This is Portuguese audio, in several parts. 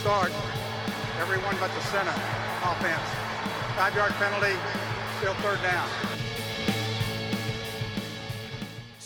start. Everyone but the center offense. Five yard penalty, still third down.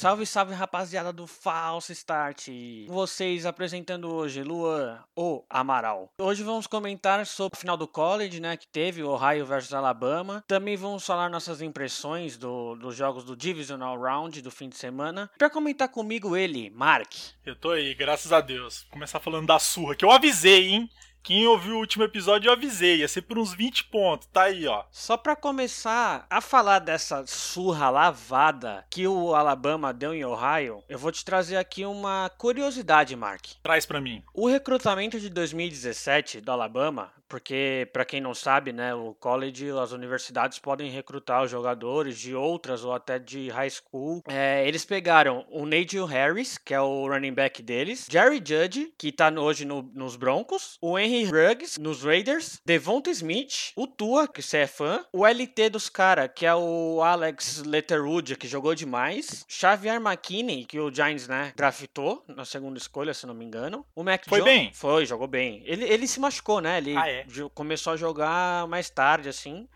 Salve, salve rapaziada do Falso Start! Vocês apresentando hoje Luan, o Amaral. Hoje vamos comentar sobre o final do college, né, que teve Ohio versus Alabama. Também vamos falar nossas impressões do, dos jogos do Divisional Round do fim de semana. Para comentar comigo ele, Mark. Eu tô aí, graças a Deus. Começar falando da surra, que eu avisei, hein? Quem ouviu o último episódio eu avisei, ia ser por uns 20 pontos, tá aí, ó. Só para começar a falar dessa surra lavada que o Alabama deu em Ohio, eu vou te trazer aqui uma curiosidade, Mark. Traz para mim. O recrutamento de 2017 do Alabama porque para quem não sabe, né, o college, as universidades podem recrutar os jogadores de outras ou até de high school. É, eles pegaram o Najee Harris, que é o running back deles, Jerry Judge, que tá hoje no, nos Broncos, o Henry Ruggs nos Raiders, Devonta Smith, o Tua, que você é fã, o LT dos caras, que é o Alex Letterwood, que jogou demais, Xavier McKinney, que o Giants, né, draftou na segunda escolha, se não me engano. O Mac Foi bem? Foi, jogou bem. Ele, ele se machucou, né? Ele ah, é? Começou a jogar mais tarde, assim.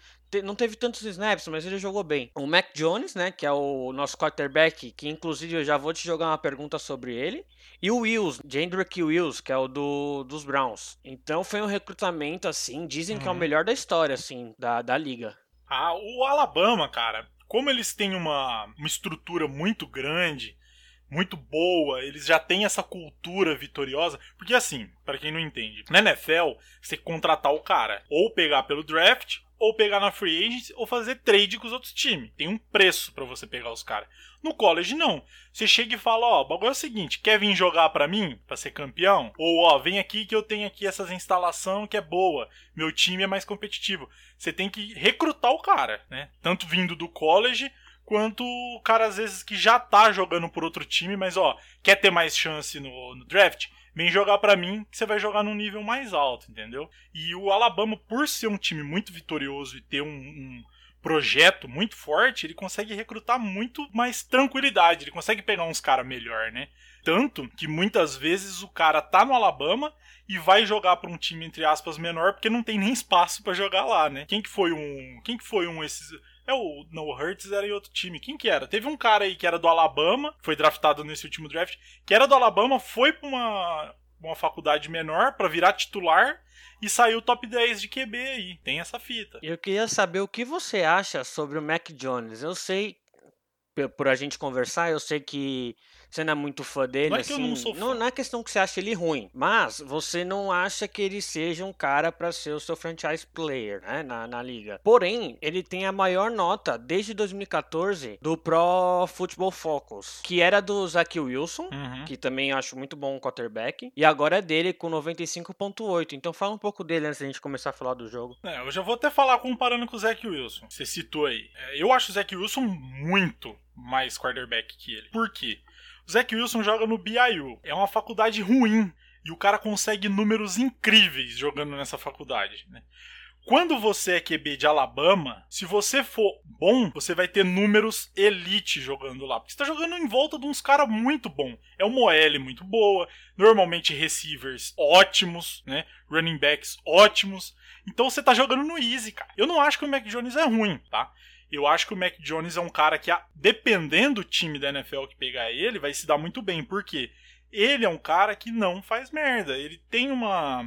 Não teve tantos snaps, mas ele jogou bem. O Mac Jones, né, que é o nosso quarterback, que inclusive eu já vou te jogar uma pergunta sobre ele. E o Wills, Jendrick Wills, que é o do, dos Browns. Então foi um recrutamento, assim, dizem uhum. que é o uhum. melhor da história, assim, da, da liga. Ah, o Alabama, cara, como eles têm uma, uma estrutura muito grande, muito boa, eles já têm essa cultura vitoriosa. Porque assim, para quem não entende, na NFL, você contratar o cara, ou pegar pelo draft, ou pegar na free agent, ou fazer trade com os outros times. Tem um preço para você pegar os caras. No college não. Você chega e fala, ó, o bagulho é o seguinte, quer vir jogar para mim, para ser campeão? Ou ó, vem aqui que eu tenho aqui essas instalação que é boa, meu time é mais competitivo. Você tem que recrutar o cara, né? Tanto vindo do college quanto o cara às vezes que já tá jogando por outro time, mas ó, quer ter mais chance no, no draft? Vem jogar para mim que você vai jogar num nível mais alto, entendeu? E o Alabama, por ser um time muito vitorioso e ter um, um projeto muito forte, ele consegue recrutar muito mais tranquilidade, ele consegue pegar uns caras melhor, né? Tanto que muitas vezes o cara tá no Alabama e vai jogar para um time entre aspas menor porque não tem nem espaço para jogar lá, né? Quem que foi um, quem que foi um esses é o. Não, o Hurts era em outro time. Quem que era? Teve um cara aí que era do Alabama, foi draftado nesse último draft, que era do Alabama, foi pra uma, uma faculdade menor para virar titular e saiu top 10 de QB aí. Tem essa fita. Eu queria saber o que você acha sobre o Mac Jones. Eu sei, por a gente conversar, eu sei que você não é muito fã dele, não é assim. Que eu não, sou fã. Não, não é questão que você acha ele ruim, mas você não acha que ele seja um cara para ser o seu franchise player, né, na, na liga. Porém, ele tem a maior nota desde 2014 do Pro Football Focus, que era do Zach Wilson, uhum. que também acho muito bom quarterback, e agora é dele com 95.8. Então fala um pouco dele antes da gente começar a falar do jogo. É, eu já vou até falar comparando com o Zach Wilson. Você citou aí. É, eu acho o Zach Wilson muito mais quarterback que ele. Por quê? O Zach Wilson joga no BYU. É uma faculdade ruim. E o cara consegue números incríveis jogando nessa faculdade, né? Quando você é QB de Alabama, se você for bom, você vai ter números elite jogando lá. Porque você tá jogando em volta de uns caras muito bom. É uma OL muito boa, normalmente receivers ótimos, né? Running backs ótimos. Então você tá jogando no easy, cara. Eu não acho que o Mac Jones é ruim, tá? Eu acho que o Mac Jones é um cara que, dependendo do time da NFL que pegar ele, vai se dar muito bem. Porque ele é um cara que não faz merda. Ele tem uma.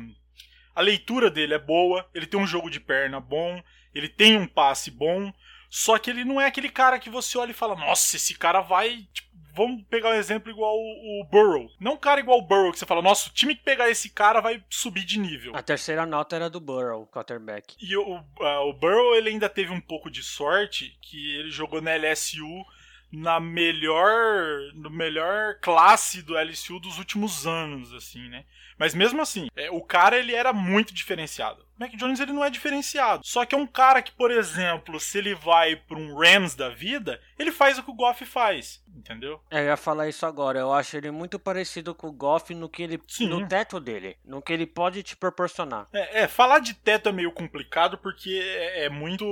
A leitura dele é boa, ele tem um jogo de perna bom, ele tem um passe bom. Só que ele não é aquele cara que você olha e fala: Nossa, esse cara vai. Tipo, vamos pegar um exemplo igual o, o Burrow. Não um cara igual o Burrow, que você fala, nossa, o time que pegar esse cara vai subir de nível. A terceira nota era do Burrow, quarterback. E o, uh, o Burrow, ele ainda teve um pouco de sorte, que ele jogou na LSU na melhor no melhor classe do LSU dos últimos anos, assim, né? Mas mesmo assim, é, o cara ele era muito diferenciado. O Mac Jones ele não é diferenciado. Só que é um cara que, por exemplo, se ele vai para um Rams da vida, ele faz o que o Goff faz, entendeu? É, eu ia falar isso agora. Eu acho ele muito parecido com o Goff no que ele Sim. no teto dele, no que ele pode te proporcionar. É, é falar de teto é meio complicado porque é, é muito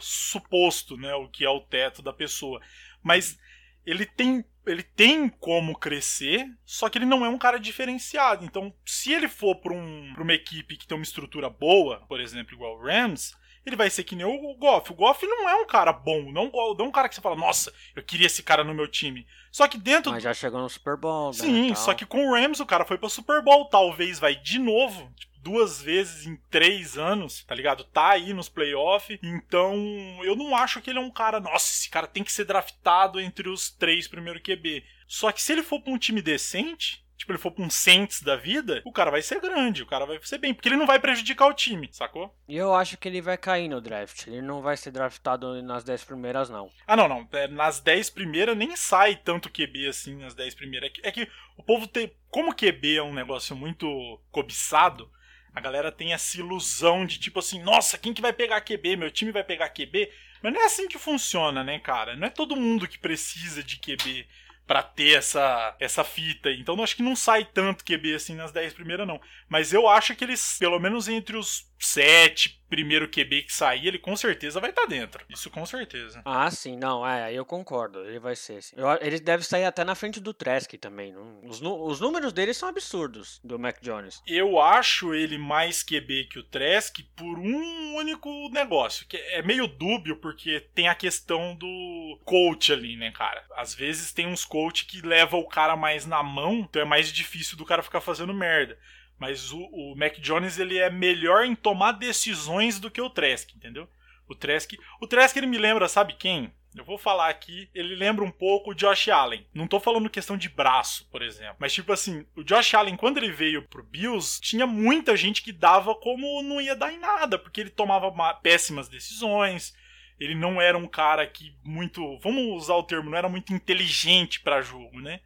suposto, né, o que é o teto da pessoa mas ele tem ele tem como crescer, só que ele não é um cara diferenciado. Então, se ele for para um, pra uma equipe que tem uma estrutura boa, por exemplo, igual o Rams, ele vai ser que nem o Goff. O Goff não é um cara bom, não, não é um cara que você fala, nossa, eu queria esse cara no meu time. Só que dentro. Mas já chegou no Super Bowl, né? Sim, só que com o Rams o cara foi pro Super Bowl. Talvez vai de novo. Duas vezes em três anos, tá ligado? Tá aí nos playoffs. Então, eu não acho que ele é um cara, nossa, esse cara tem que ser draftado entre os três primeiros QB. Só que se ele for pra um time decente, tipo, ele for pra um Saints da vida, o cara vai ser grande, o cara vai ser bem, porque ele não vai prejudicar o time, sacou? E eu acho que ele vai cair no draft. Ele não vai ser draftado nas 10 primeiras, não. Ah, não, não. É, nas 10 primeiras nem sai tanto QB assim nas 10 primeiras. É que, é que o povo tem. Como QB é um negócio muito cobiçado, a galera tem essa ilusão de tipo assim, nossa, quem que vai pegar QB? Meu time vai pegar QB? Mas não é assim que funciona, né, cara? Não é todo mundo que precisa de QB para ter essa, essa fita. Então acho que não sai tanto QB assim nas 10 primeiras, não. Mas eu acho que eles, pelo menos entre os 7 primeiro QB que sair, ele com certeza vai estar tá dentro. Isso com certeza. Ah, sim, não, é, eu concordo. Ele vai ser. Eu, ele deve sair até na frente do Trask também. Os, os números dele são absurdos, do Mac Jones. Eu acho ele mais QB que o Trask por um único negócio, que é meio dúbio, porque tem a questão do coach ali, né, cara? Às vezes tem uns coach que leva o cara mais na mão, então é mais difícil do cara ficar fazendo merda. Mas o, o Mac Jones ele é melhor em tomar decisões do que o Trask, entendeu? O Trask, o Trask ele me lembra, sabe quem? Eu vou falar aqui, ele lembra um pouco o Josh Allen. Não tô falando questão de braço, por exemplo. Mas, tipo assim, o Josh Allen, quando ele veio pro Bills, tinha muita gente que dava como não ia dar em nada, porque ele tomava péssimas decisões. Ele não era um cara que muito. Vamos usar o termo, não era muito inteligente para jogo, né?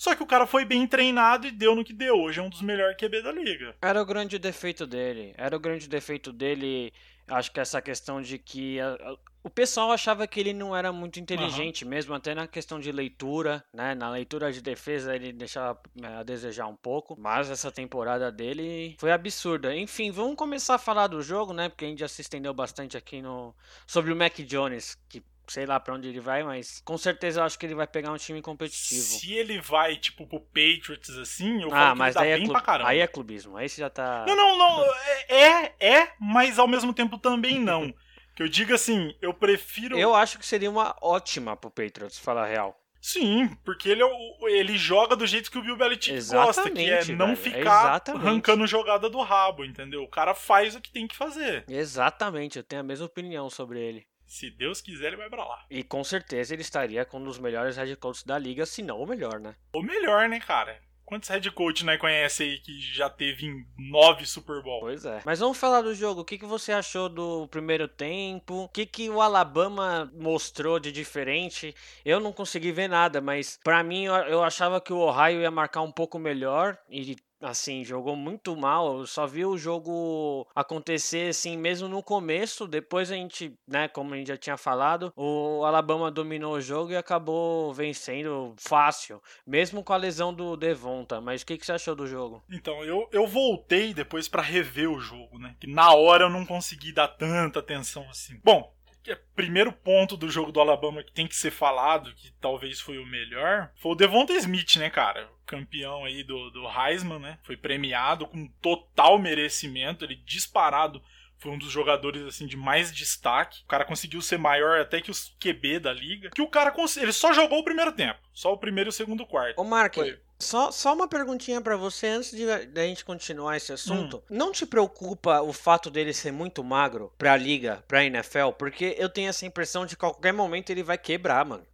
Só que o cara foi bem treinado e deu no que deu. Hoje é um dos melhores QB da liga. Era o grande defeito dele. Era o grande defeito dele. Acho que essa questão de que a, a, o pessoal achava que ele não era muito inteligente, uhum. mesmo até na questão de leitura, né? Na leitura de defesa ele deixava é, a desejar um pouco, mas essa temporada dele foi absurda. Enfim, vamos começar a falar do jogo, né? Porque a gente já se estendeu bastante aqui no sobre o Mac Jones, que sei lá para onde ele vai, mas com certeza eu acho que ele vai pegar um time competitivo. Se ele vai, tipo, pro Patriots assim, eu ah, falo que mas ele é bem club... pra caramba. Aí é clubismo, aí você já tá. Não, não, não. É, é, é mas ao mesmo tempo também não. que eu digo assim, eu prefiro. Eu acho que seria uma ótima pro Patriots, falar a real. Sim, porque ele, é ele joga do jeito que o Bill Belichick Exatamente, gosta, que é não velho, ficar arrancando jogada do rabo, entendeu? O cara faz o que tem que fazer. Exatamente, eu tenho a mesma opinião sobre ele. Se Deus quiser, ele vai pra lá. E com certeza ele estaria com um dos melhores head coaches da liga, se não o melhor, né? O melhor, né, cara? Quantos head coach nós conhece aí que já teve em nove Super Bowl? Pois é. Mas vamos falar do jogo. O que, que você achou do primeiro tempo? O que, que o Alabama mostrou de diferente? Eu não consegui ver nada, mas para mim eu achava que o Ohio ia marcar um pouco melhor e assim, jogou muito mal. Eu só vi o jogo acontecer assim mesmo no começo. Depois a gente, né, como a gente já tinha falado, o Alabama dominou o jogo e acabou vencendo fácil, mesmo com a lesão do Devonta. Mas o que, que você achou do jogo? Então, eu, eu voltei depois para rever o jogo, né? Que na hora eu não consegui dar tanta atenção assim. Bom, que é primeiro ponto do jogo do Alabama que tem que ser falado, que talvez foi o melhor, foi o Devonta Smith, né, cara? Campeão aí do, do Heisman, né? Foi premiado com total merecimento, ele disparado foi um dos jogadores assim de mais destaque. O cara conseguiu ser maior até que os QB da liga. Que o cara ele só jogou o primeiro tempo, só o primeiro e o segundo quarto. Ô Mark, foi. Só, só uma perguntinha para você antes de, a gente continuar esse assunto. Hum. Não te preocupa o fato dele ser muito magro pra liga, pra NFL? Porque eu tenho essa impressão de que a qualquer momento ele vai quebrar, mano.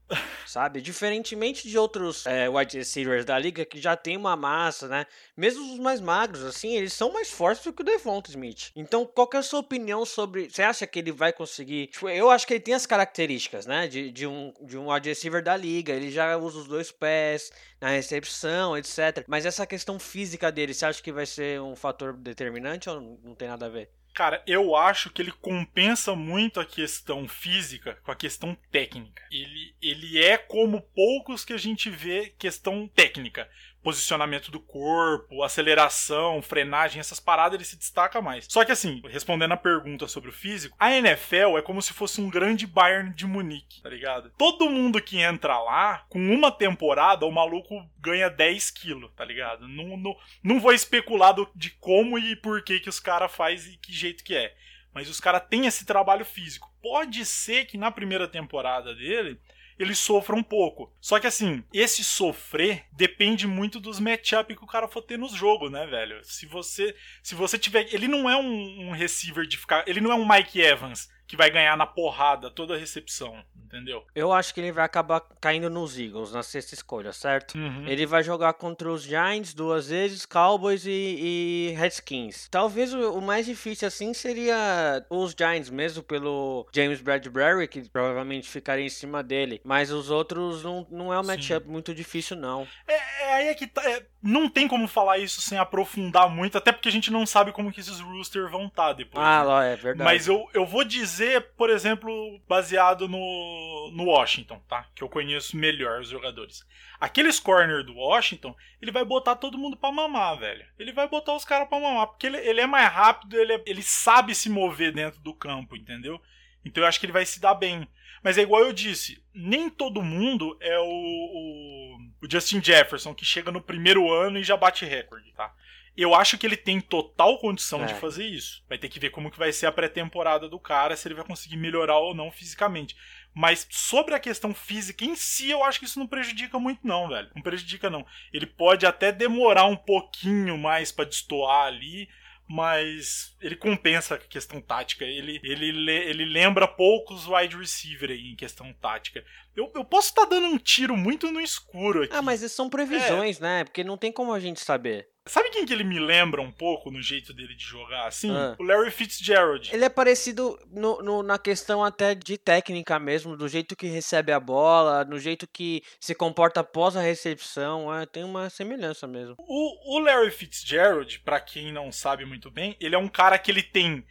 Sabe? Diferentemente de outros é, wide receivers da liga que já tem uma massa, né? Mesmo os mais magros, assim, eles são mais fortes do que o Devonta Smith. Então, qual é a sua opinião sobre. Você acha que ele vai conseguir. Tipo, eu acho que ele tem as características, né? De, de, um, de um wide receiver da liga. Ele já usa os dois pés na recepção, etc. Mas essa questão física dele, você acha que vai ser um fator determinante ou não tem nada a ver? Cara, eu acho que ele compensa muito a questão física com a questão técnica. Ele, ele é como poucos que a gente vê questão técnica. Posicionamento do corpo, aceleração, frenagem, essas paradas, ele se destaca mais. Só que assim, respondendo a pergunta sobre o físico, a NFL é como se fosse um grande Bayern de Munique, tá ligado? Todo mundo que entra lá, com uma temporada, o maluco ganha 10 quilos, tá ligado? Não, não, não vou especular do, de como e por que que os caras fazem e que jeito que é. Mas os caras têm esse trabalho físico. Pode ser que na primeira temporada dele ele sofra um pouco. Só que assim, esse sofrer depende muito dos matchup que o cara for ter nos jogos, né, velho? Se você se você tiver, ele não é um, um receiver de ficar, ele não é um Mike Evans que vai ganhar na porrada toda a recepção, entendeu? Eu acho que ele vai acabar caindo nos Eagles na sexta escolha, certo? Uhum. Ele vai jogar contra os Giants duas vezes, Cowboys e, e Redskins. Talvez o, o, mais difícil assim seria os Giants mesmo pelo James Bradbury, que provavelmente ficaria em cima dele. Mas os outros não, não é um matchup muito difícil, não. É, é aí é que tá, é, não tem como falar isso sem aprofundar muito, até porque a gente não sabe como que esses roosters vão estar tá depois. Ah, né? lá, é verdade. Mas eu, eu vou dizer dizer, por exemplo, baseado no, no Washington, tá? Que eu conheço melhor os jogadores. Aqueles corner do Washington, ele vai botar todo mundo pra mamar, velho. Ele vai botar os caras pra mamar, porque ele, ele é mais rápido, ele, é, ele sabe se mover dentro do campo, entendeu? Então eu acho que ele vai se dar bem. Mas é igual eu disse, nem todo mundo é o, o, o Justin Jefferson, que chega no primeiro ano e já bate recorde, tá? Eu acho que ele tem total condição é. de fazer isso. Vai ter que ver como que vai ser a pré-temporada do cara, se ele vai conseguir melhorar ou não fisicamente. Mas sobre a questão física em si, eu acho que isso não prejudica muito não, velho. Não prejudica não. Ele pode até demorar um pouquinho mais para destoar ali, mas ele compensa a questão tática. Ele, ele, ele lembra poucos wide receiver aí em questão tática. Eu, eu posso estar tá dando um tiro muito no escuro aqui. Ah, mas são previsões, é. né? Porque não tem como a gente saber. Sabe quem que ele me lembra um pouco no jeito dele de jogar assim? Ah. O Larry Fitzgerald. Ele é parecido no, no, na questão até de técnica mesmo, do jeito que recebe a bola, no jeito que se comporta após a recepção. É, tem uma semelhança mesmo. O, o Larry Fitzgerald, para quem não sabe muito bem, ele é um cara que ele tem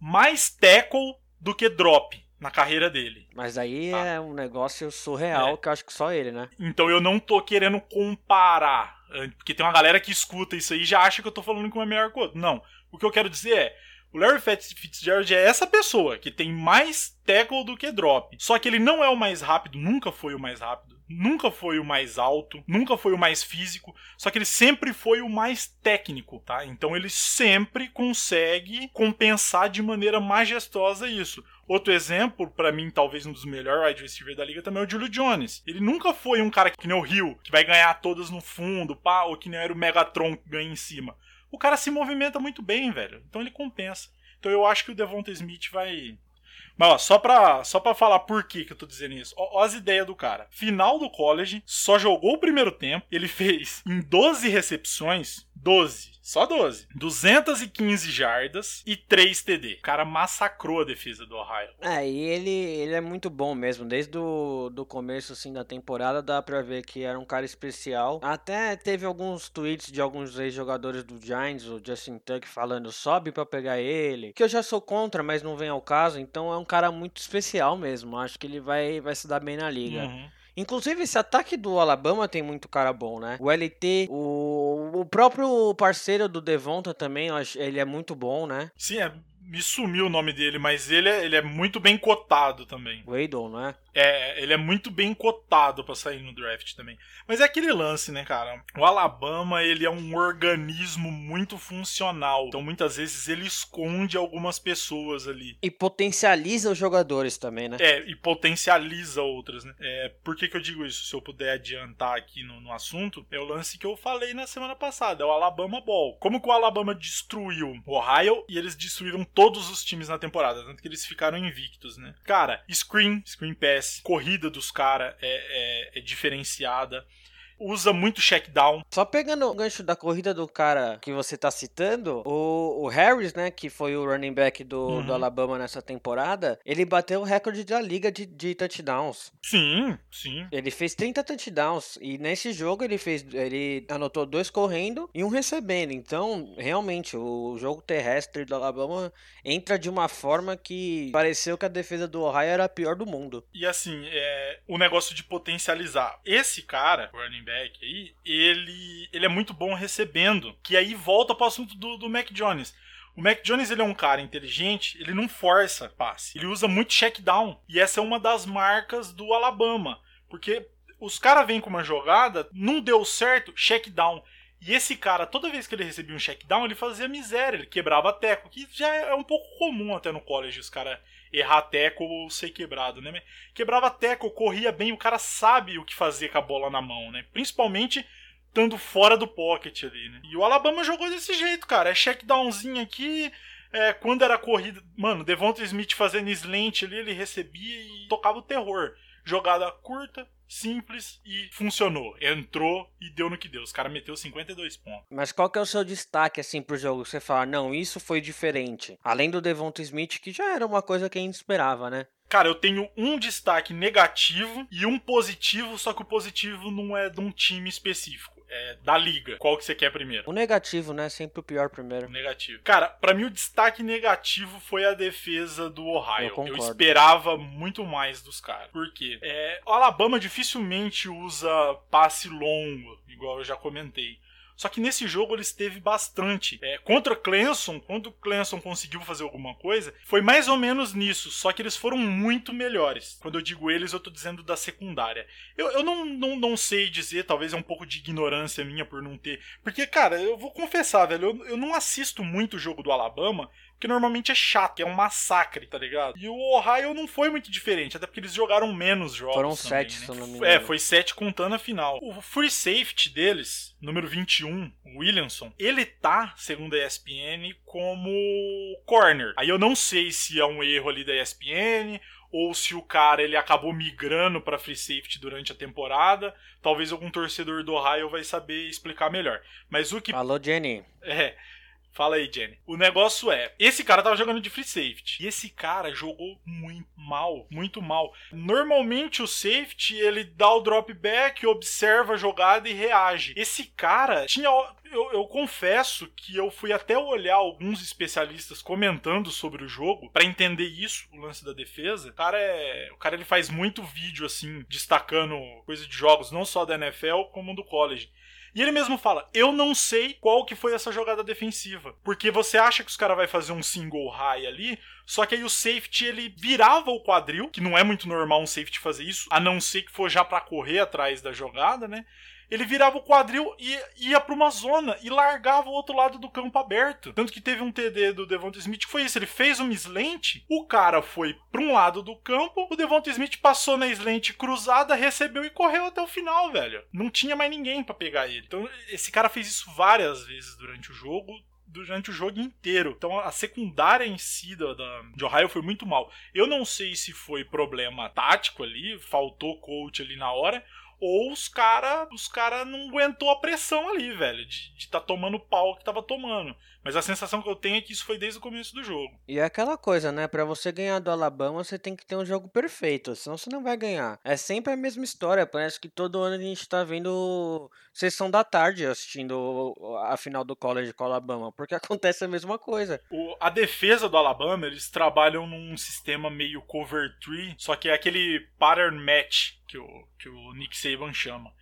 mais tackle do que drop na carreira dele. Mas aí tá? é um negócio surreal é. que eu acho que só ele, né? Então eu não tô querendo comparar porque tem uma galera que escuta isso aí e já acha que eu tô falando que uma é melhor que o outro. Não. O que eu quero dizer é. O Larry Fitzgerald é essa pessoa que tem mais tackle do que drop. Só que ele não é o mais rápido, nunca foi o mais rápido, nunca foi o mais alto, nunca foi o mais físico, só que ele sempre foi o mais técnico, tá? Então ele sempre consegue compensar de maneira majestosa isso. Outro exemplo, para mim, talvez um dos melhores wide receivers da liga também é o Julio Jones. Ele nunca foi um cara que nem o Rio, que vai ganhar todas no fundo, pá, ou que nem era o Megatron que ganha em cima. O cara se movimenta muito bem, velho. Então ele compensa. Então eu acho que o Devonta Smith vai mas ó, só pra, só pra falar por que, que eu tô dizendo isso. Ó, as ideias do cara. Final do college, só jogou o primeiro tempo. Ele fez em 12 recepções, 12, só 12. 215 jardas e 3 TD. O cara massacrou a defesa do Ohio. É, e ele, ele é muito bom mesmo. Desde o do começo assim, da temporada dá pra ver que era um cara especial. Até teve alguns tweets de alguns ex-jogadores do Giants, o Justin Tuck, falando sobe pra pegar ele. Que eu já sou contra, mas não vem ao caso. Então é um cara muito especial mesmo. Acho que ele vai, vai se dar bem na liga. Uhum. Inclusive, esse ataque do Alabama tem muito cara bom, né? O LT, o, o próprio parceiro do Devonta também, ele é muito bom, né? Sim, é, me sumiu o nome dele, mas ele é, ele é muito bem cotado também. Weidon, não é? É, ele é muito bem cotado para sair no draft também. Mas é aquele lance, né, cara? O Alabama, ele é um organismo muito funcional. Então, muitas vezes, ele esconde algumas pessoas ali. E potencializa os jogadores também, né? É, e potencializa outras, né? É, por que, que eu digo isso? Se eu puder adiantar aqui no, no assunto, é o lance que eu falei na semana passada. É o Alabama Ball. Como que o Alabama destruiu o Ohio e eles destruíram todos os times na temporada. Tanto que eles ficaram invictos, né? Cara, screen, screen pass, corrida dos caras é, é, é diferenciada usa muito check down. Só pegando o gancho da corrida do cara que você tá citando, o, o Harris, né, que foi o running back do, uhum. do Alabama nessa temporada, ele bateu o recorde da liga de, de touchdowns. Sim, sim. Ele fez 30 touchdowns e nesse jogo ele fez, ele anotou dois correndo e um recebendo. Então, realmente, o jogo terrestre do Alabama entra de uma forma que pareceu que a defesa do Ohio era a pior do mundo. E assim, é, o negócio de potencializar. Esse cara, o running back aí, ele, ele é muito bom recebendo. Que aí volta pro assunto do, do Mac Jones. O Mac Jones ele é um cara inteligente, ele não força passe. Ele usa muito check down. E essa é uma das marcas do Alabama. Porque os caras vêm com uma jogada, não deu certo, check down. E esse cara, toda vez que ele recebia um check down, ele fazia miséria, ele quebrava teco, que já é um pouco comum até no college, os caras errar teco ou ser quebrado, né? Quebrava teco, corria bem, o cara sabe o que fazer com a bola na mão, né? Principalmente estando fora do pocket ali, né? E o Alabama jogou desse jeito, cara. É check downzinho aqui, é, quando era corrida, mano, Devonta Smith fazendo slant ali, ele recebia e tocava o terror. Jogada curta, simples e funcionou. Entrou e deu no que deu. Os caras meteu 52 pontos. Mas qual que é o seu destaque assim pro jogo? Você fala, não, isso foi diferente. Além do Devonta Smith, que já era uma coisa que a gente esperava, né? Cara, eu tenho um destaque negativo e um positivo, só que o positivo não é de um time específico é, da liga. Qual que você quer primeiro? O negativo, né? Sempre o pior primeiro. O negativo. Cara, para mim o destaque negativo foi a defesa do Ohio. Eu, eu esperava muito mais dos caras. Por quê? É, o Alabama dificilmente usa passe longo, igual eu já comentei. Só que nesse jogo ele esteve bastante. É, contra Clemson, quando o Clemson conseguiu fazer alguma coisa, foi mais ou menos nisso, só que eles foram muito melhores. Quando eu digo eles, eu tô dizendo da secundária. Eu, eu não, não, não sei dizer, talvez é um pouco de ignorância minha por não ter. Porque, cara, eu vou confessar, velho, eu, eu não assisto muito o jogo do Alabama que normalmente é chato, é um massacre, tá ligado? E o Ohio não foi muito diferente, até porque eles jogaram menos jogos. Foram também, sete, né? se não me engano. É, foi sete contando a final. O free safety deles, número 21, o Williamson, ele tá, segundo a ESPN, como corner. Aí eu não sei se é um erro ali da ESPN ou se o cara ele acabou migrando para free safety durante a temporada. Talvez algum torcedor do Ohio vai saber explicar melhor. Mas o que Alô, Jenny. É, Fala aí, Jenny. O negócio é, esse cara tava jogando de free safety. E esse cara jogou muito mal, muito mal. Normalmente o safety, ele dá o drop back, observa a jogada e reage. Esse cara tinha eu, eu, confesso que eu fui até olhar alguns especialistas comentando sobre o jogo para entender isso, o lance da defesa. O cara é, o cara ele faz muito vídeo assim, destacando coisa de jogos não só da NFL como do college. E ele mesmo fala: "Eu não sei qual que foi essa jogada defensiva, porque você acha que os caras vai fazer um single high ali, só que aí o safety ele virava o quadril, que não é muito normal um safety fazer isso, a não ser que for já para correr atrás da jogada, né? Ele virava o quadril e ia para uma zona e largava o outro lado do campo aberto. Tanto que teve um TD do Devonta Smith que foi isso, ele fez uma slant, o cara foi para um lado do campo, o Devonta Smith passou na slant cruzada, recebeu e correu até o final, velho. Não tinha mais ninguém para pegar ele. Então esse cara fez isso várias vezes durante o jogo, durante o jogo inteiro. Então a secundária em si da, da, de Ohio foi muito mal. Eu não sei se foi problema tático ali, faltou coach ali na hora, ou os cara, os cara não aguentou a pressão ali, velho, de, de tá tomando pau que tava tomando. Mas a sensação que eu tenho é que isso foi desde o começo do jogo. E é aquela coisa, né? Para você ganhar do Alabama, você tem que ter um jogo perfeito, senão você não vai ganhar. É sempre a mesma história, parece que todo ano a gente tá vendo sessão da tarde assistindo a final do college com o Alabama, porque acontece a mesma coisa. O, a defesa do Alabama, eles trabalham num sistema meio cover tree, só que é aquele pattern match que o, que o Nick Saban chama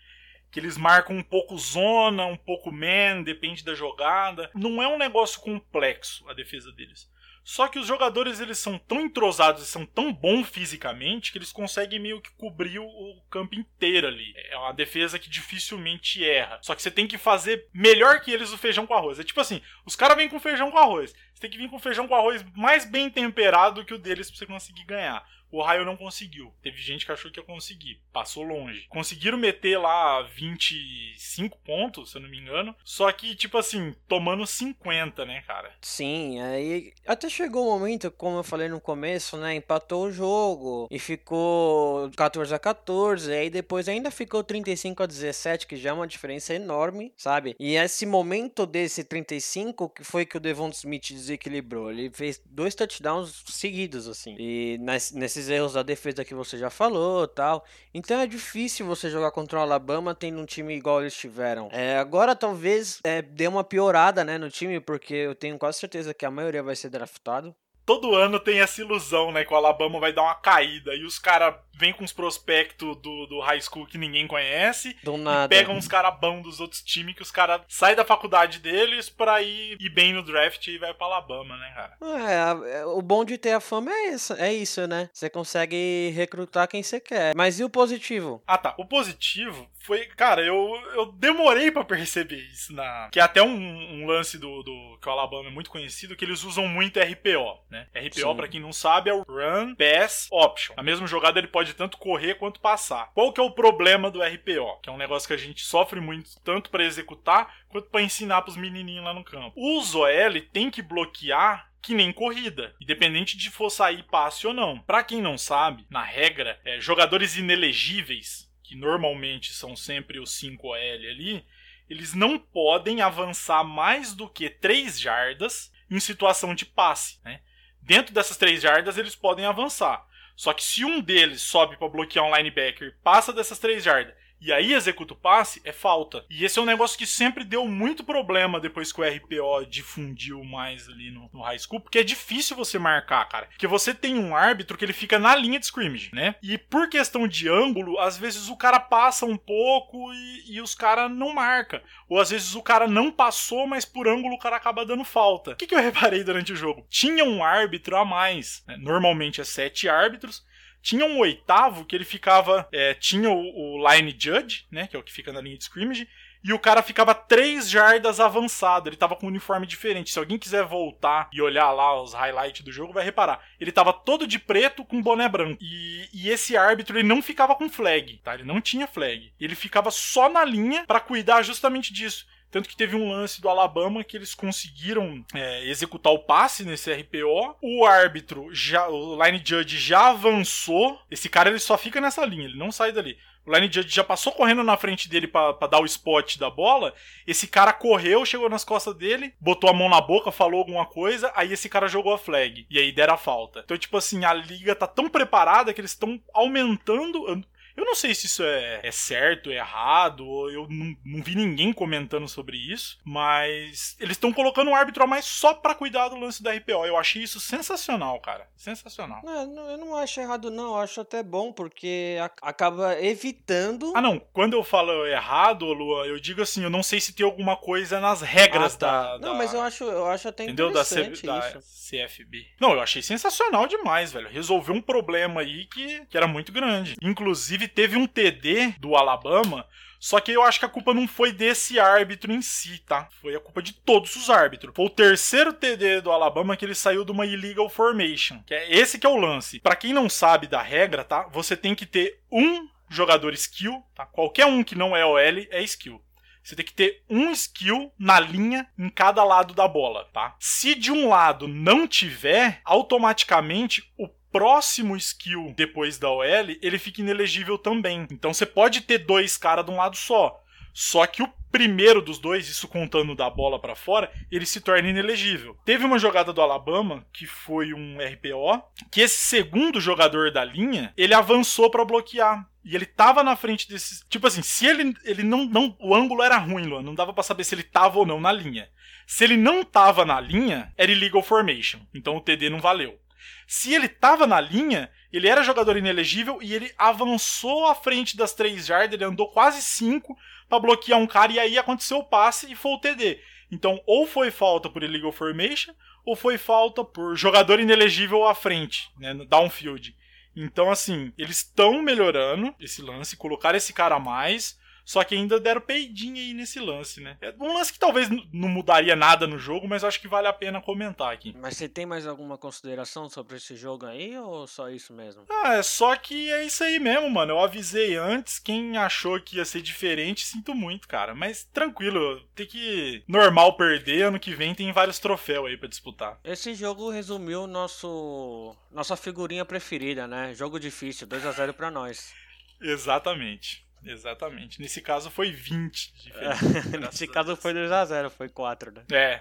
que eles marcam um pouco zona, um pouco man, depende da jogada. Não é um negócio complexo a defesa deles. Só que os jogadores eles são tão entrosados e são tão bons fisicamente que eles conseguem meio que cobrir o campo inteiro ali. É uma defesa que dificilmente erra. Só que você tem que fazer melhor que eles o feijão com arroz. É tipo assim, os caras vêm com feijão com arroz. Você tem que vir com feijão com arroz mais bem temperado que o deles pra você conseguir ganhar. O Ohio não conseguiu. Teve gente que achou que ia conseguir. Passou longe. Conseguiram meter lá 25 pontos, se eu não me engano. Só que, tipo assim, tomando 50, né, cara? Sim, aí até chegou o um momento, como eu falei no começo, né? Empatou o jogo e ficou 14 a 14. Aí depois ainda ficou 35 a 17, que já é uma diferença enorme, sabe? E esse momento desse 35 que foi que o Devon Smith desequilibrou. Ele fez dois touchdowns seguidos, assim. E nesses esses erros da defesa que você já falou tal. Então é difícil você jogar contra o Alabama tendo um time igual eles tiveram. É, agora talvez é, dê uma piorada né, no time, porque eu tenho quase certeza que a maioria vai ser draftado. Todo ano tem essa ilusão, né? Que o Alabama vai dar uma caída. E os caras vêm com os prospectos do, do high school que ninguém conhece. Do nada. E pegam uns caras bons dos outros times que os caras saem da faculdade deles pra ir, ir bem no draft e vai pra Alabama, né, cara? É, é, o bom de ter a fama é isso, é isso, né? Você consegue recrutar quem você quer. Mas e o positivo? Ah, tá. O positivo foi, cara, eu, eu demorei para perceber isso na. Que é até um, um, lance do, do. que o Alabama é muito conhecido, que eles usam muito RPO, né? RPO, para quem não sabe, é o Run, Pass, Option. Na mesma jogada ele pode tanto correr quanto passar. Qual que é o problema do RPO? Que é um negócio que a gente sofre muito, tanto para executar quanto para ensinar pros menininhos lá no campo. O OL tem que bloquear que nem corrida, independente de for sair passe ou não. Para quem não sabe, na regra, é, jogadores inelegíveis que normalmente são sempre os 5OL ali, eles não podem avançar mais do que 3 jardas em situação de passe. Né? Dentro dessas 3 jardas, eles podem avançar. Só que se um deles sobe para bloquear um linebacker, passa dessas 3 jardas e aí executa o passe, é falta. E esse é um negócio que sempre deu muito problema depois que o RPO difundiu mais ali no, no high school, porque é difícil você marcar, cara. Porque você tem um árbitro que ele fica na linha de scrimmage, né? E por questão de ângulo, às vezes o cara passa um pouco e, e os caras não marca. Ou às vezes o cara não passou, mas por ângulo o cara acaba dando falta. O que, que eu reparei durante o jogo? Tinha um árbitro a mais. Né? Normalmente é sete árbitros tinha um oitavo que ele ficava. É, tinha o, o, line judge, né? Que é o que fica na linha de scrimmage. E o cara ficava três jardas avançado. Ele tava com um uniforme diferente. Se alguém quiser voltar e olhar lá os highlights do jogo, vai reparar. Ele tava todo de preto com boné branco. E, e esse árbitro, ele não ficava com flag, tá? Ele não tinha flag. Ele ficava só na linha para cuidar justamente disso. Tanto que teve um lance do Alabama que eles conseguiram é, executar o passe nesse RPO. O árbitro, já, o line judge já avançou. Esse cara ele só fica nessa linha, ele não sai dali. O line judge já passou correndo na frente dele para dar o spot da bola. Esse cara correu, chegou nas costas dele, botou a mão na boca, falou alguma coisa. Aí esse cara jogou a flag. E aí deram a falta. Então, tipo assim, a liga tá tão preparada que eles estão aumentando. Eu não sei se isso é, é certo, é errado, eu não, não, vi ninguém comentando sobre isso, mas eles estão colocando um árbitro a mais só para cuidar do lance da RPO. Eu achei isso sensacional, cara. Sensacional. Não, eu não acho errado, não. Eu acho até bom, porque acaba evitando. Ah, não. Quando eu falo errado, Lua, eu digo assim, eu não sei se tem alguma coisa nas regras ah, tá. da, Não, mas eu acho, eu acho até entendeu? interessante da, C, da CFB. Não, eu achei sensacional demais, velho. Resolveu um problema aí que, que era muito grande. Inclusive, Teve um TD do Alabama. Só que eu acho que a culpa não foi desse árbitro em si, tá? Foi a culpa de todos os árbitros. Foi o terceiro TD do Alabama que ele saiu de uma illegal formation. Que é esse que é o lance. Para quem não sabe da regra, tá? Você tem que ter um jogador skill, tá? Qualquer um que não é OL é skill. Você tem que ter um skill na linha em cada lado da bola, tá? Se de um lado não tiver, automaticamente o próximo skill depois da OL, ele fica inelegível também. Então você pode ter dois caras de um lado só. Só que o primeiro dos dois, isso contando da bola para fora, ele se torna inelegível. Teve uma jogada do Alabama que foi um RPO, que esse segundo jogador da linha, ele avançou para bloquear. E ele tava na frente desses. Tipo assim, se ele, ele não, não. O ângulo era ruim, Luan. Não dava para saber se ele tava ou não na linha. Se ele não tava na linha, era illegal formation. Então o TD não valeu. Se ele tava na linha, ele era jogador inelegível e ele avançou à frente das três jardas, ele andou quase cinco para bloquear um cara e aí aconteceu o passe e foi o TD. Então, ou foi falta por illegal formation, ou foi falta por jogador inelegível à frente, né, no downfield. Então, assim, eles estão melhorando esse lance, colocar esse cara a mais. Só que ainda deram peidinha aí nesse lance, né? É um lance que talvez não mudaria nada no jogo, mas acho que vale a pena comentar aqui. Mas você tem mais alguma consideração sobre esse jogo aí ou só isso mesmo? Ah, é só que é isso aí mesmo, mano. Eu avisei antes, quem achou que ia ser diferente, sinto muito, cara. Mas tranquilo, tem que normal perder, ano que vem tem vários troféus aí para disputar. Esse jogo resumiu nosso nossa figurinha preferida, né? Jogo difícil, 2 a 0 para nós. Exatamente. Exatamente. Nesse caso foi 20 é, Nesse caso foi 2x0, foi 4, né? É.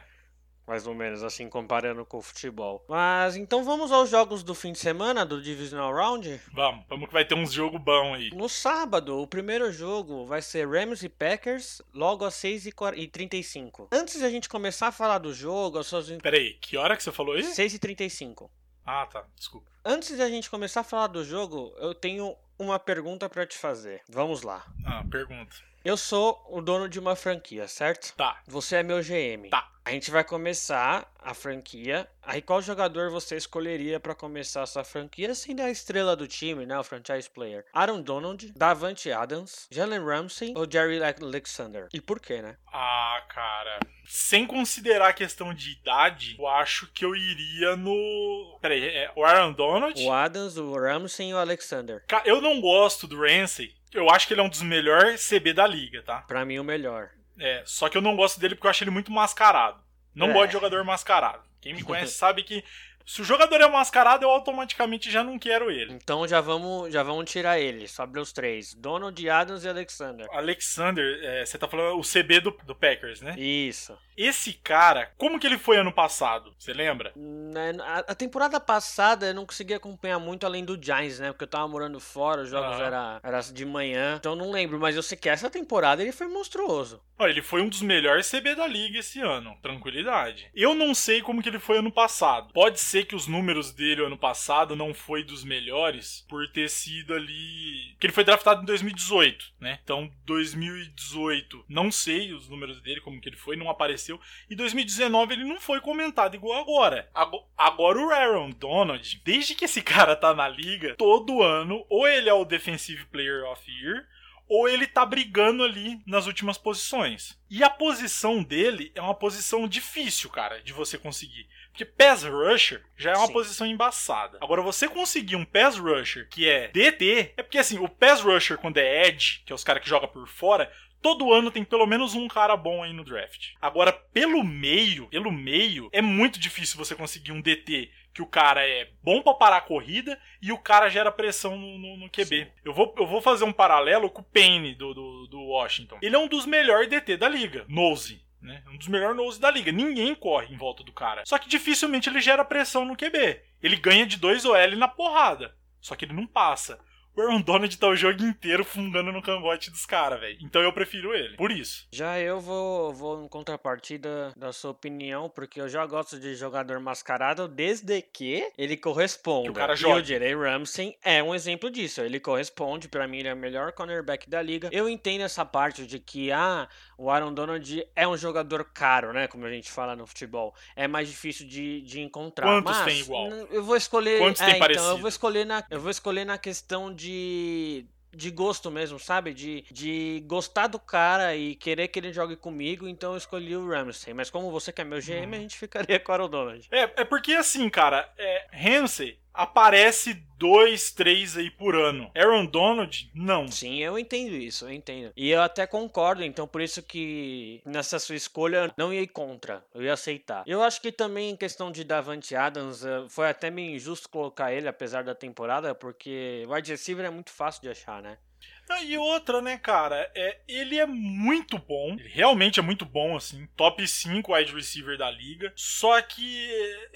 mais ou menos, assim, comparando com o futebol. Mas então vamos aos jogos do fim de semana do Divisional Round? Vamos, vamos que vai ter uns jogo bom aí. No sábado, o primeiro jogo vai ser Rams e Packers, logo às 6h35. Antes de a gente começar a falar do jogo, as suas. Peraí, que hora que você falou isso? 6h35. Ah, tá, desculpa. Antes de a gente começar a falar do jogo, eu tenho uma pergunta para te fazer. Vamos lá. Ah, pergunta. Eu sou o dono de uma franquia, certo? Tá. Você é meu GM. Tá. A gente vai começar a franquia. Aí qual jogador você escolheria para começar essa franquia sendo a estrela do time, né, o franchise player? Aaron Donald, Davante Adams, Jalen Ramsey ou Jerry Alexander? E por quê, né? Ah, cara. Sem considerar a questão de idade, eu acho que eu iria no. Peraí, é o Aaron Donald? O Adams, o Ramsey e o Alexander. Eu não gosto do Ramsey. Eu acho que ele é um dos melhores CB da liga, tá? Pra mim, o melhor. É, só que eu não gosto dele porque eu acho ele muito mascarado. Não É. gosto de jogador mascarado. Quem me conhece sabe que se o jogador é mascarado, eu automaticamente já não quero ele. Então já vamos, já vamos tirar ele. Sobre os três: Donald, Adams e Alexander. Alexander, é, você tá falando o CB do, do Packers, né? Isso. Esse cara, como que ele foi ano passado? Você lembra? Né, A, temporada passada eu não consegui acompanhar muito além do Giants, né? Porque eu tava morando fora, os jogos Ah. era, era de manhã. Então eu não lembro, mas eu sei que essa temporada ele foi monstruoso. Ó, ele foi um dos melhores CB da liga esse ano, tranquilidade. Eu não sei como que ele foi ano passado. Pode ser que os números dele ano passado não foi dos melhores por ter sido ali, que ele foi draftado em 2018, né? Então 2018, não sei os números dele como que ele foi, não apareceu. E 2019 ele não foi comentado igual agora. Ago- Agora o Aaron Donald, desde que esse cara tá na liga, todo ano ou ele é o Defensive Player of the Year ou ele tá brigando ali nas últimas posições. E a posição dele é uma posição difícil, cara, de você conseguir. Porque pass rusher já é uma Sim. posição embaçada. Agora, você conseguir um pass rusher que é DT, é porque assim, o pass rusher quando é edge, que é os caras que jogam por fora, Todo ano tem pelo menos um cara bom aí no draft. Agora, pelo meio, pelo meio, é muito difícil você conseguir um DT que o cara é bom pra parar a corrida e o cara gera pressão no, no- no QB. Eu vou, eu vou fazer um paralelo com o Payne do, do, do Washington. Ele é um dos melhores DT da liga. Nose. Né? Um dos melhores nose da liga. Ninguém corre em volta do cara. Só que dificilmente ele gera pressão no QB. Ele ganha de 2 OL na porrada. Só que ele não passa. O Aaron Donald tá o jogo inteiro fungando no cangote dos caras, velho. Então eu prefiro ele. Por isso. Já eu vou, vou em contrapartida da sua opinião, porque eu já gosto de jogador mascarado desde que ele corresponda. Que o cara E jogue. o Jerry Ramsey é um exemplo disso. Ele corresponde, pra mim ele é o melhor cornerback da liga. Eu entendo essa parte de que ah, o Aaron Donald é um jogador caro, né? Como a gente fala no futebol. É mais difícil de, de encontrar. Quantos Mas, tem igual? Eu vou escolher. Quantos é, tem então, parecido? eu vou escolher na, eu vou escolher na questão de de gosto mesmo, sabe? De, de gostar do cara e querer que ele jogue comigo, então eu escolhi o Ramsey. Mas como você que é meu GM, Uhum. a gente ficaria com o Aaron Donald. É, é porque assim, cara, é, Ramsey aparece dois, três aí por ano. Aaron Donald, não. Sim, eu entendo isso, eu entendo. E eu até concordo, então por isso que nessa sua escolha não ia ir contra, eu ia aceitar. Eu acho que também em questão de Davante Adams, eh, foi até meio injusto colocar ele, apesar da temporada, porque wide receiver é muito fácil de achar, né? E outra, né, cara, é, ele é muito bom. Ele realmente é muito bom, assim. Top 5 wide receiver da liga. Só que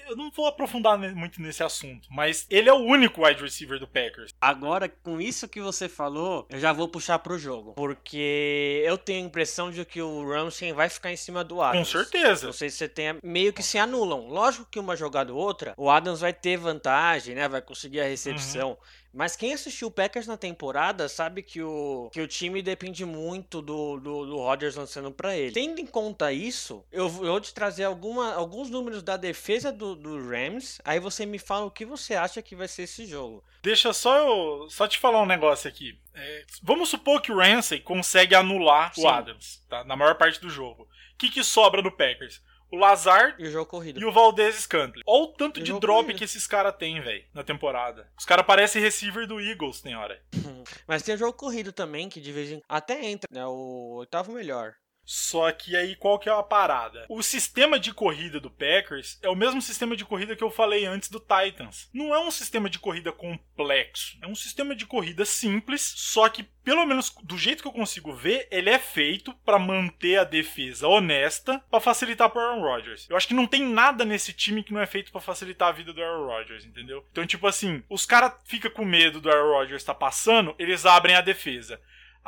eu não vou aprofundar muito nesse assunto. Mas ele é o único wide receiver do Packers. Agora, com isso que você falou, eu já vou puxar pro jogo. Porque eu tenho a impressão de que o Ramsey vai ficar em cima do Com Adams. certeza. Não sei se você tem. Meio que se anulam. Lógico que uma jogada ou outra, o Adams vai ter vantagem, né? Vai conseguir a recepção. Mas quem assistiu o Packers na temporada sabe que o, que o time depende muito do, do, do Rodgers lançando pra ele. Tendo em conta isso, eu vou eu vou te trazer alguma, alguns números da defesa do, do Rams. Aí você me fala o que você acha que vai ser esse jogo. Deixa só eu só te falar um negócio aqui. É, vamos supor que o Ramsey consegue anular Sim. o Adams, tá? Na maior parte do jogo. O que, que sobra do Packers? O Lazard E o e o Valdez Scantling. Olha o tanto de drop corrido. que esses caras têm, velho, na temporada. Os caras parecem receiver do Eagles, tem hora. Mas tem o jogo corrido também, que de vez em até entra, né? O oitavo melhor. Só que aí qual que é a parada? O sistema de corrida do Packers é o mesmo sistema de corrida que eu falei antes do Titans. Não é um sistema de corrida complexo, é um sistema de corrida simples, só que pelo menos do jeito que eu consigo ver, ele é feito para manter a defesa honesta, para facilitar pro Aaron Rodgers. Eu acho que não tem nada nesse time que não é feito para facilitar a vida do Aaron Rodgers, entendeu? Então, tipo assim, os caras ficam com medo do Aaron Rodgers estar tá passando, eles abrem a defesa.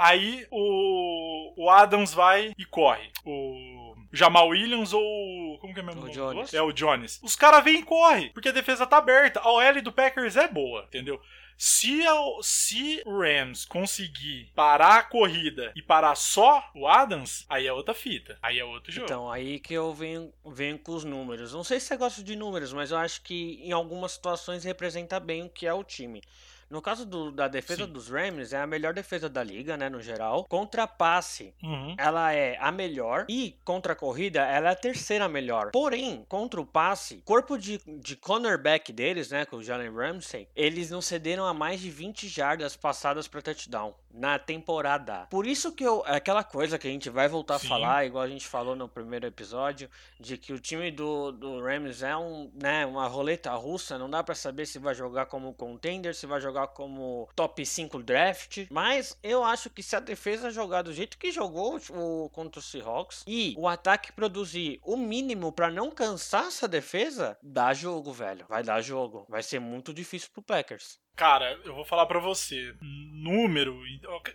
Aí o, o Adams vai e corre. O Jamal Williams ou. Como que é mesmo? O Jones. É o Jones. Os caras vêm e correm, porque a defesa tá aberta. A OL do Packers é boa, entendeu? Se, o se o Rams conseguir parar a corrida e parar só o Adams, aí é outra fita. Aí é outro jogo. Então, aí que eu venho, venho com os números. Não sei se você gosta de números, mas eu acho que em algumas situações representa bem o que é o time. No caso do, da defesa Sim. dos Rams, é a melhor defesa da liga, né, no geral. Contra passe, uhum. ela é a melhor. E contra a corrida, ela é a terceira melhor. Porém, contra o passe, corpo de, de cornerback deles, né, com o Jalen Ramsey, eles não cederam a mais de 20 jardas passadas para touchdown na temporada. Por isso que eu, é aquela coisa que a gente vai voltar Sim. a falar, igual a gente falou no primeiro episódio, de que o time do, do Rams é um, né, uma roleta russa, não dá para saber se vai jogar como contender, se vai jogar como top 5 draft, mas eu acho que se a defesa jogar do jeito que jogou o, contra o Seahawks e o ataque produzir o mínimo para não cansar essa defesa, dá jogo, velho. Vai dar jogo. Vai ser muito difícil pro Packers. Cara, eu vou falar para você. Número.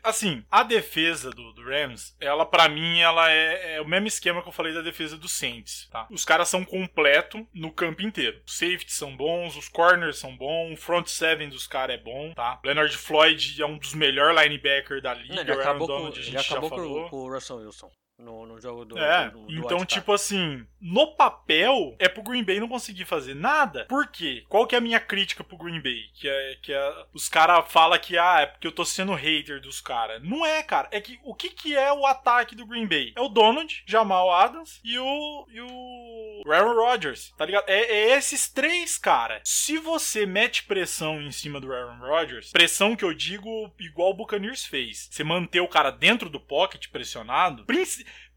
Assim, a defesa do, do Rams, ela para mim, ela é, é, o mesmo esquema que eu falei da defesa do Saints, tá? Os caras são completo no campo inteiro. Os safeties são bons, os corners são bons, o front seven dos caras é bom, tá? Leonard Floyd é um dos melhores linebackers da liga. Ele acabou, com, ele acabou com, com o Russell Wilson no, no jogo do. É, do, do então, tipo assim, no papel é pro Green Bay não conseguir fazer nada. Por quê? Qual que é a minha crítica pro Green Bay? Que é que é, os caras falam que, ah, é porque eu tô sendo hater dos caras. Não é, cara. É que o que, que é o ataque do Green Bay? É o Donald, Jamal Adams e o. e o. Aaron Rodgers, tá ligado? É, é esses três, cara. Se você mete pressão em cima do Aaron Rodgers, pressão que eu digo igual o Buccaneers fez. Você manter o cara dentro do pocket pressionado,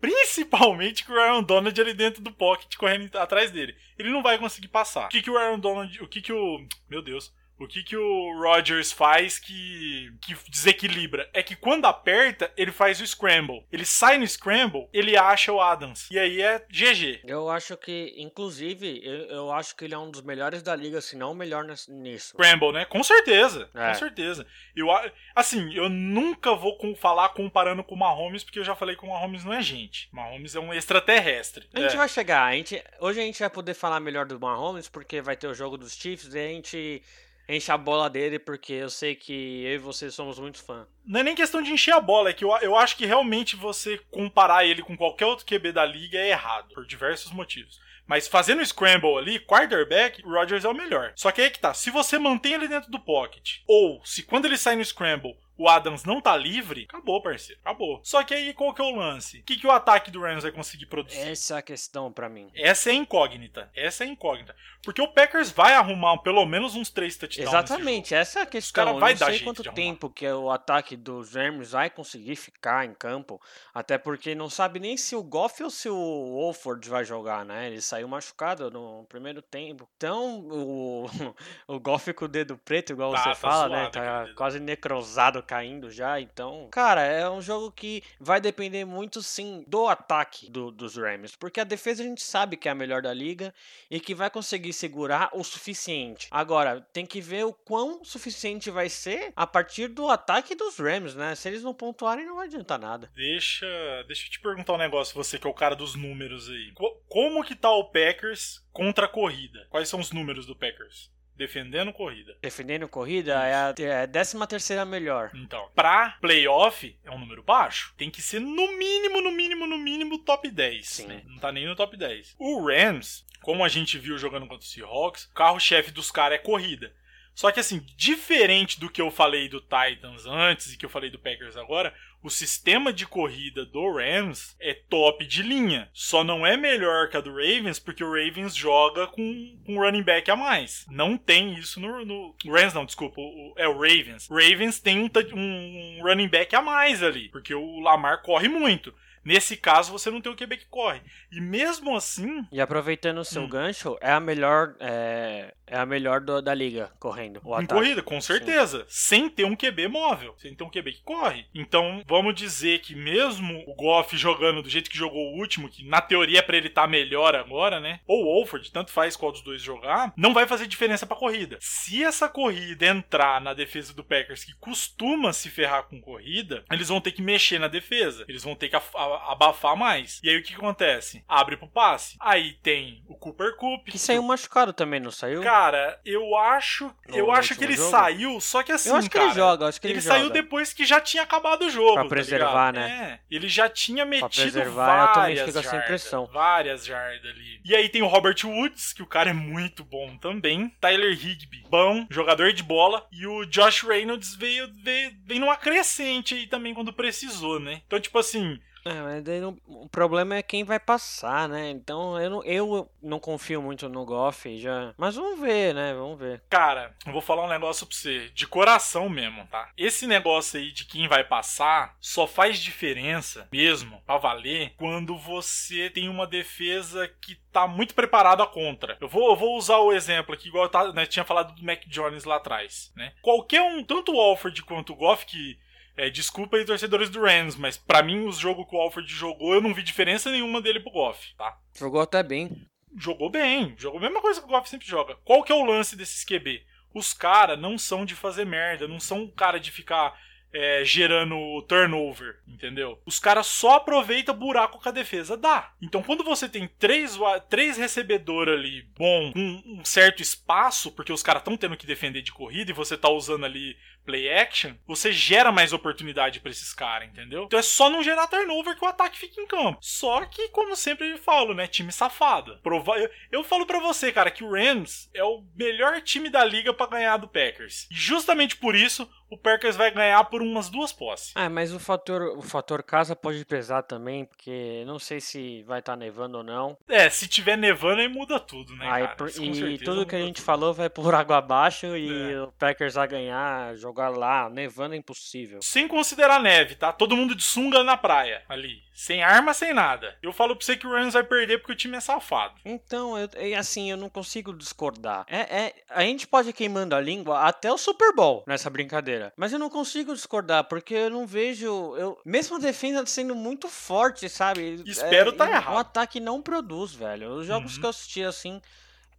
principalmente com o Aaron Donald ali dentro do pocket, correndo atrás dele. Ele não vai conseguir passar. O que, que o Aaron Donald. O que, que o. Meu Deus. O que, que o Rogers faz que, que desequilibra? É que quando aperta, ele faz o scramble. Ele sai no scramble, ele acha o Adams. E aí é GG. Eu acho que, inclusive, eu, eu acho que ele é um dos melhores da liga, se não o melhor nisso. Scramble, né? Com certeza. É. Com certeza. Eu, assim, eu nunca vou com, falar comparando com o Mahomes, porque eu já falei que o Mahomes não é gente. O Mahomes é um extraterrestre. A gente é. vai chegar. A gente, hoje a gente vai poder falar melhor do Mahomes, porque vai ter o jogo dos Chiefs e a gente enche a bola dele, porque eu sei que eu e você somos muito fã. Não é nem questão de encher a bola, é que eu, eu acho que realmente você comparar ele com qualquer outro QB da liga é errado, por diversos motivos. Mas fazendo o scramble ali, quarterback, o Rodgers é o melhor. Só que aí que tá, se você mantém ele dentro do pocket, ou se quando ele sai no scramble, o Adams não tá livre, acabou, parceiro. Acabou. Só que aí qual que é o lance? O que, que o ataque do Rams vai conseguir produzir? Essa é a questão para mim. Essa é incógnita. Essa é incógnita. Porque o Packers vai arrumar pelo menos uns três touchdowns. Exatamente, essa é a questão. Os vai Eu não sei quanto tempo que o ataque dos Rams vai conseguir ficar em campo. Até porque não sabe nem se o Goff ou se o Wolford vai jogar, né? Ele saiu machucado no primeiro tempo. Então, o, o Goff com o dedo preto, igual tá, você tá fala, né? Tá quase necrosado caindo já, então. Cara, é um jogo que vai depender muito, sim, do ataque do, dos Rams. Porque a defesa a gente sabe que é a melhor da liga e que vai conseguir segurar o suficiente. Agora, tem que ver o quão suficiente vai ser a partir do ataque dos Rams, né? Se eles não pontuarem, não vai adiantar nada. Deixa, deixa eu te perguntar um negócio, você que é o cara dos números aí. Como que tá o Packers contra a corrida? Quais são os números do Packers? Defendendo corrida. Defendendo corrida é a, é a décima terceira melhor. Então, pra playoff é um número baixo. Tem que ser no mínimo, no mínimo, no mínimo top 10. Sim. Né? Não tá nem no top 10. O Rams, como a gente viu jogando contra o Seahawks, o carro-chefe dos caras é corrida. Só que assim, diferente do que eu falei do Titans antes e que eu falei do Packers agora, o sistema de corrida do Rams é top de linha. Só não é melhor que a do Ravens porque o Ravens joga com um running back a mais. Não tem isso no, no Rams não, desculpa, o, é o Ravens. Ravens tem um, um running back a mais ali, porque o Lamar corre muito. Nesse caso, você não tem o QB que corre. E mesmo assim. E aproveitando o seu hum. gancho, é a melhor. É, é a melhor do, da liga correndo. em corrida, com certeza. Sim. Sem ter um QB móvel. Sem ter um QB que corre. Então, vamos dizer que mesmo o Goff jogando do jeito que jogou o último, que na teoria é pra ele estar tá melhor agora, né? Ou o Wolford, tanto faz qual dos dois jogar, não vai fazer diferença pra corrida. Se essa corrida entrar na defesa do Packers, que costuma se ferrar com corrida, eles vão ter que mexer na defesa. Eles vão ter que abafar mais. E aí o que acontece? Abre pro passe. Aí tem o Cooper Cup. Que saiu machucado também, não saiu? Cara, eu acho. eu acho que ele jogo? saiu, só que assim. Eu acho cara, que ele joga, acho que ele, ele joga. saiu depois que já tinha acabado o jogo. Pra tá preservar, né? É. Ele já tinha metido pra preservar, várias eu jardas, impressão. várias jardas ali. E aí tem o Robert Woods, que o cara é muito bom também. Tyler Higby, bom, jogador de bola. E o Josh Reynolds veio, veio, veio numa crescente aí também quando precisou, né? Então, tipo assim, é, mas daí não, o problema é quem vai passar, né? Então eu não, eu não confio muito no Goff já. Mas vamos ver, né? Vamos ver. Cara, eu vou falar um negócio pra você, de coração mesmo, tá? Esse negócio aí de quem vai passar só faz diferença mesmo, pra valer, quando você tem uma defesa que tá muito preparada contra. Eu vou, eu vou usar o exemplo aqui, igual eu né, tinha falado do Mac Jones lá atrás, né? Qualquer um, tanto o Alford quanto o Goff, que é, desculpa aí, torcedores do Rams, mas para mim, os jogos que o Alfred jogou, eu não vi diferença nenhuma dele pro Goff, tá? Jogou até bem. Jogou bem, jogou a mesma coisa que o Goff sempre joga. Qual que é o lance desses QB? Os caras não são de fazer merda, não são um cara de ficar é, gerando turnover, entendeu? Os caras só aproveitam buraco que a defesa dá. Então, quando você tem três, três recebedores ali bom, com um certo espaço, porque os caras estão tendo que defender de corrida e você tá usando ali play action, você gera mais oportunidade para esses caras, entendeu? Então é só não gerar turnover que o ataque fica em campo. Só que, como sempre eu falo, né? Time safado. Prova eu, eu falo para você, cara, que o Rams é o melhor time da liga para ganhar do Packers. E justamente por isso, o Packers vai ganhar por umas duas posses. Ah, mas o fator, o fator casa pode pesar também, porque não sei se vai estar tá nevando ou não. É, se tiver nevando aí muda tudo, né, aí? Por, e tudo que a gente tudo. falou vai por água abaixo e é. o Packers vai ganhar, jogar jogar lá, nevando é impossível. Sem considerar neve, tá? Todo mundo de sunga na praia, ali. Sem arma, sem nada. Eu falo pra você que o Rams vai perder porque o time é safado. Então, eu, assim, eu não consigo discordar. É, é, a gente pode ir queimando a língua até o Super Bowl nessa brincadeira. Mas eu não consigo discordar, porque eu não vejo. Eu, mesmo a defesa sendo muito forte, sabe? Espero é, tá errado. O ataque não produz, velho. Os jogos uhum. que eu assisti assim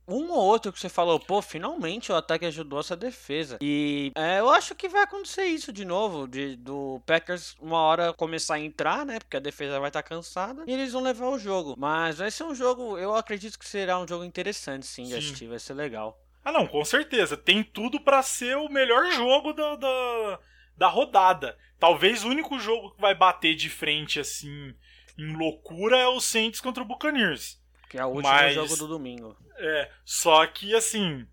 um ou outro que você falou, pô, finalmente o ataque ajudou essa defesa. E é, eu acho que vai acontecer isso de novo, de, do Packers uma hora começar a entrar, né? Porque a defesa vai estar tá cansada e eles vão levar o jogo. Mas vai ser um jogo, eu acredito que será um jogo interessante, sim, de sim. assistir, vai ser legal. Ah, não, com certeza. Tem tudo para ser o melhor jogo da, da, da rodada. Talvez o único jogo que vai bater de frente, assim, em loucura é o Saints contra o Buccaneers. Que é o último Mas... jogo do domingo. É, só que assim,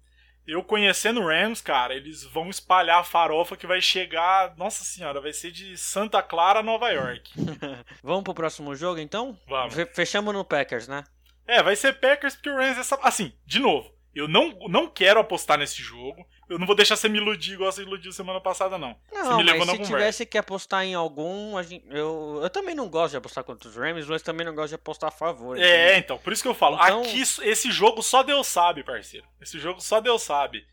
eu conhecendo o Rams, cara, eles vão espalhar a farofa que vai chegar, nossa senhora, vai ser de Santa Clara a Nova York. Vamos pro próximo jogo então? Vamos. Fechamos no Packers, né? É, vai ser Packers porque o Rams é assim, de novo, eu não, não quero apostar nesse jogo. Eu não vou deixar você me iludir igual você iludiu semana passada, não. Não, você me levou mas se tivesse que apostar em algum, gente, eu, eu também não gosto de apostar contra os Rams, mas também não gosto de apostar a favor. É, então, por isso que eu falo. Então... Aqui, esse jogo só Deus sabe, parceiro. Esse jogo só Deus sabe.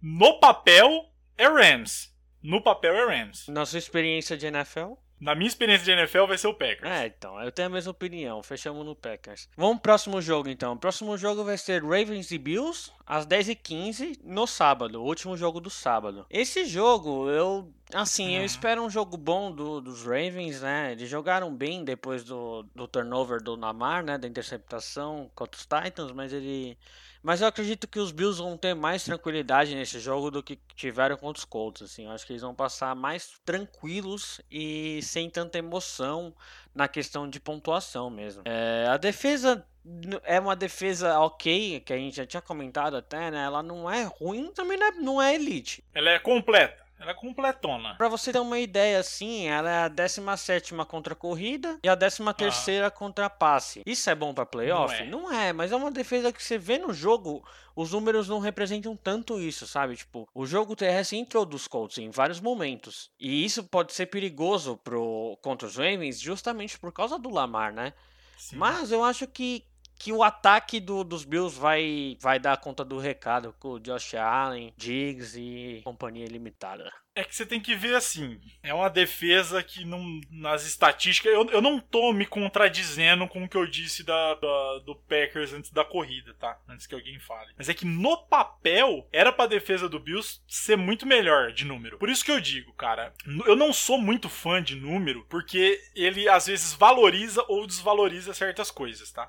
No papel, é Rams. No papel, é Rams. Na sua experiência de NFL? Na minha experiência de NFL vai ser o Packers. É, então, eu tenho a mesma opinião. Fechamos no Packers. Vamos pro próximo jogo, então. O próximo jogo vai ser Ravens e Bills, às 10h15, no sábado. O último jogo do sábado. Esse jogo, eu. Assim, uhum. eu espero um jogo bom do, dos Ravens, né? Eles jogaram bem depois do, do turnover do Namar, né? Da interceptação contra os Titans, mas ele mas eu acredito que os Bills vão ter mais tranquilidade nesse jogo do que tiveram contra os Colts. Assim. Eu acho que eles vão passar mais tranquilos e sem tanta emoção na questão de pontuação mesmo. É, a defesa é uma defesa ok, que a gente já tinha comentado até, né? Ela não é ruim, também não é, não é elite. Ela é completa. Ela é completona. Pra você ter uma ideia, assim, ela é a 17 contra a corrida e a 13 terceira contra passe. Isso é bom pra playoff? Não Não é. mas é uma defesa que você vê no jogo, os números não representam tanto isso, sabe? Tipo, o jogo terrestre entrou dos Colts em vários momentos. E isso pode ser perigoso pro, contra os Ravens justamente por causa do Lamar, né? Sim. Mas eu acho que, que o ataque do- dos Bills vai, vai dar conta do recado com o Josh Allen, Diggs e companhia limitada. É que você tem que ver assim. É uma defesa que não. Nas estatísticas. Eu, eu não tô me contradizendo com o que eu disse da, da- do Packers antes da corrida, tá? Antes que alguém fale. Mas é que no papel, era pra defesa do Bills ser muito melhor de número. Por isso que eu digo, cara. Eu não sou muito fã de número, porque ele às vezes valoriza ou desvaloriza certas coisas, tá?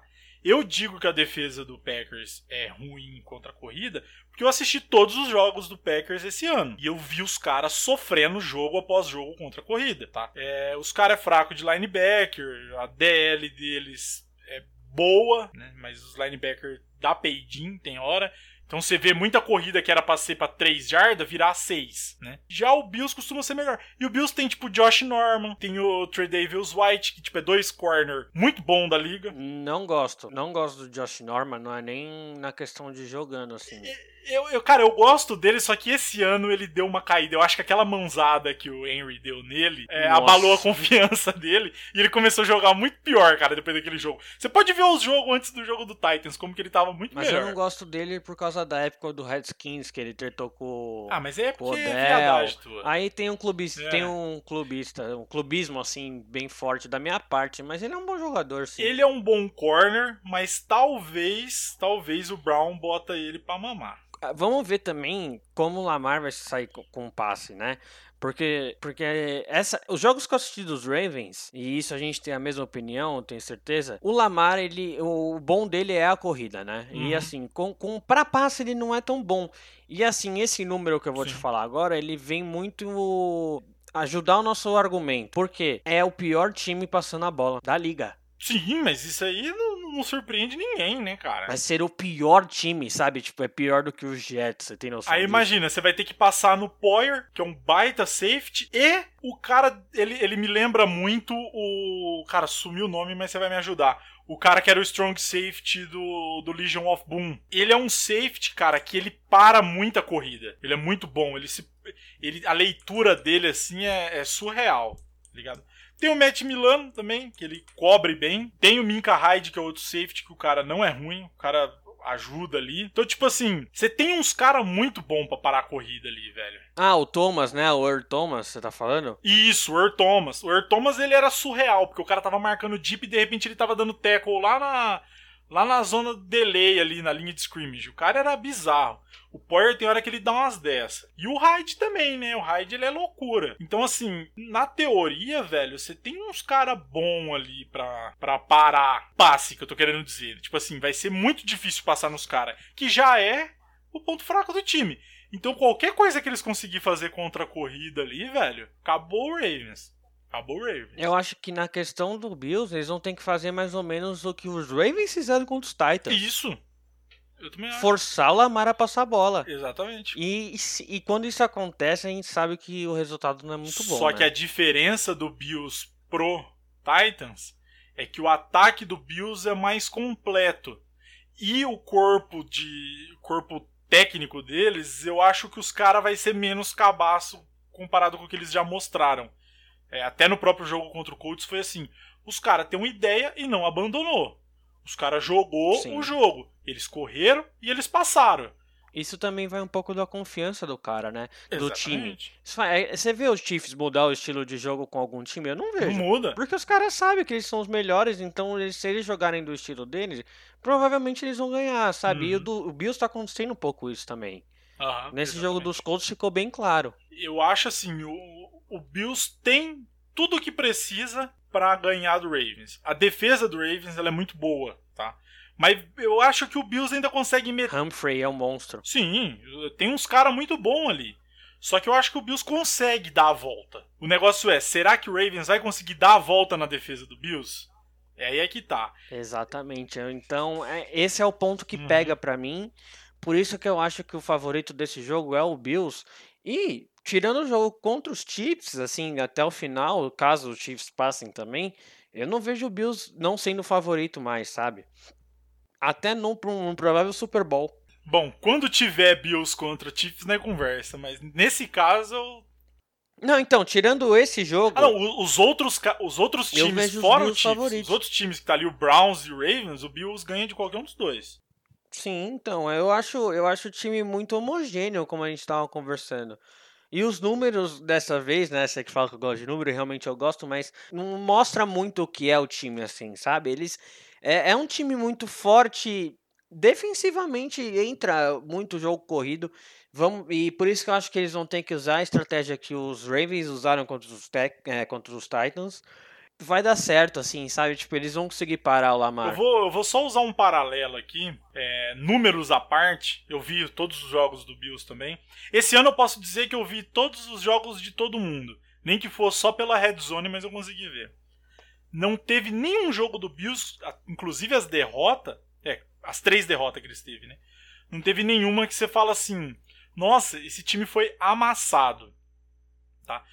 Eu digo que a defesa do Packers é ruim contra a corrida, porque eu assisti todos os jogos do Packers esse ano. E eu vi os caras sofrendo jogo após jogo contra a corrida, tá? É, os caras é fraco de linebacker, a DL deles é boa, né? Mas os linebackers dá peidinho, tem hora. Então você vê muita corrida que era pra ser pra 3 jardas virar 6, né? Já o Bills costuma ser melhor. E o Bills tem tipo Josh Norman, tem o Trey Davis White, que tipo é dois corner muito bom da liga. Não gosto. Não gosto do Josh Norman, não é nem na questão de jogando, assim. Eu, eu, cara, eu gosto dele, só que esse ano ele deu uma caída. Eu acho que aquela mãozada que o Henry deu nele é, abalou a confiança dele e ele começou a jogar muito pior, cara, depois daquele jogo. Você pode ver os jogos antes do jogo do Titans, como que ele tava muito Mas melhor. eu não gosto dele por causa da época do Redskins, que ele tretou com Ah, mas é porque é tua. Aí tem um clubista, É. tem um clubista, um clubismo assim bem forte da minha parte, mas ele é um bom jogador, sim. Ele é um bom corner, mas talvez, talvez o Brown bota ele pra mamar. Ah, Vamos ver também como o Lamar vai sair co- com o passe, né? Porque, porque essa, os jogos que eu assisti dos Ravens, e isso a gente tem a mesma opinião, tenho certeza. O Lamar, ele, o bom dele é a corrida, né? E Uhum. assim, com, com para passe ele não é tão bom. E assim, esse número que eu vou te Sim. falar agora, ele vem muito ajudar o nosso argumento. Porque é o pior time passando a bola da liga. Sim, mas isso aí não, não surpreende ninguém, né, cara? Vai ser o pior time, sabe? Tipo, é pior do que os Jets, você tem noção Aí disso? imagina, você vai ter que passar no Poyer, que é um baita safety, e o cara, ele, ele me lembra muito o. Cara, sumiu o nome, mas você vai me ajudar. O cara que era o strong safety do, do Legion of Boom. Ele é um safety, cara, que ele para muita corrida. Ele é muito bom. Ele se. Ele, a leitura dele, assim, é, é surreal. tá Ligado? Tem o Matt Milano também, que ele cobre bem. Tem o Minka Hyde, que é outro safety, que o cara não é ruim. O cara ajuda ali. Então, tipo assim, você tem uns caras muito bons pra parar a corrida ali, velho. Ah, o Thomas, né? O Earl Thomas, você tá falando? Isso, o Earl Thomas. O Earl Thomas, ele era surreal, porque o cara tava marcando deep e de repente ele tava dando tackle lá na, lá na zona do delay ali, na linha de scrimmage. O cara era bizarro. O Poyer tem hora que ele dá umas dessas. E o Hyde também, né? O Hyde, ele é loucura. Então, assim, na teoria, velho, você tem uns cara bom ali pra, pra parar passe, que eu tô querendo dizer. Tipo assim, vai ser muito difícil passar nos caras, que já é o ponto fraco do time. Então, qualquer coisa que eles conseguirem fazer contra a corrida ali, velho, acabou o Ravens. Acabou o Ravens. Eu acho que na questão do Bills, eles vão ter que fazer mais ou menos o que os Ravens fizeram contra os Titans. Isso. Eu também acho. Forçar o Lamar a passar a bola. Exatamente. E, e e quando isso acontece, a gente sabe que o resultado não é muito bom. Só né? que a diferença do Bills pro Titans é que o ataque do Bills é mais completo. E o corpo de corpo técnico deles, eu acho que os caras vai ser menos cabaço comparado com o que eles já mostraram. É, até no próprio jogo contra o Colts foi assim, os caras têm uma ideia e não abandonou. Os caras jogou Sim. o jogo. Eles correram e eles passaram. Isso também vai um pouco da confiança do cara, né? Do time. Exatamente. Vai- é- Você vê os Chiefs mudar o estilo de jogo com algum time? Eu não Não vejo. muda. Porque os caras sabem que eles são os melhores, então eles- se eles jogarem do estilo deles, provavelmente eles vão ganhar, sabe? E o, Uhum. do, o Bills tá acontecendo um pouco isso também. Aham, Nesse jogo exatamente. dos Colts ficou bem claro. eu acho assim, o, o Bills tem tudo o que precisa pra ganhar do Ravens. A defesa do Ravens ela é muito boa, tá? Mas eu acho que o Bills ainda consegue meter. Humphrey é um monstro. Sim, tem uns caras muito bons ali. Só que eu acho que o Bills consegue dar a volta. O negócio é, será que o Ravens vai conseguir dar a volta na defesa do Bills? É aí é que tá. Exatamente. Então, é- esse é o ponto que Uhum. pega pra mim, Por isso que eu acho que o favorito desse jogo é o Bills. E tirando o jogo contra os Chiefs, assim, até o final, caso os Chiefs passem também, eu não vejo o Bills não sendo o favorito mais, sabe? Até num, num provável Super Bowl. Bom, quando tiver Bills contra Chiefs, não é conversa, mas nesse caso não, então, tirando esse jogo. Ah, não, os outros, os outros times fora o Chiefs, os outros times que tá ali, o Browns e o Ravens, o Bills ganha de qualquer um dos dois. Sim, então, eu acho, eu acho o time muito homogêneo, como a gente tava conversando. E os números dessa vez, né? Você que fala que eu gosto de número, realmente eu gosto, mas não mostra muito o que é o time, assim, sabe? Eles. É, é um time muito forte. Defensivamente entra muito jogo corrido. Vamos, e por isso que eu acho que eles vão ter que usar a estratégia que os Ravens usaram contra os, tech, é, contra os Titans vai dar certo, assim, sabe? Tipo, eles vão conseguir parar o Lamar. Eu vou, eu vou só usar um paralelo aqui, é, números à parte. Eu vi todos os jogos do Bills também. Esse ano eu posso dizer que eu vi todos os jogos de todo mundo. Nem que fosse só pela Red Zone, mas eu consegui ver. Não teve nenhum jogo do Bills, inclusive as derrotas, é, as três derrotas que eles teve, né? Não teve nenhuma que você fala assim, nossa, esse time foi amassado. Tá?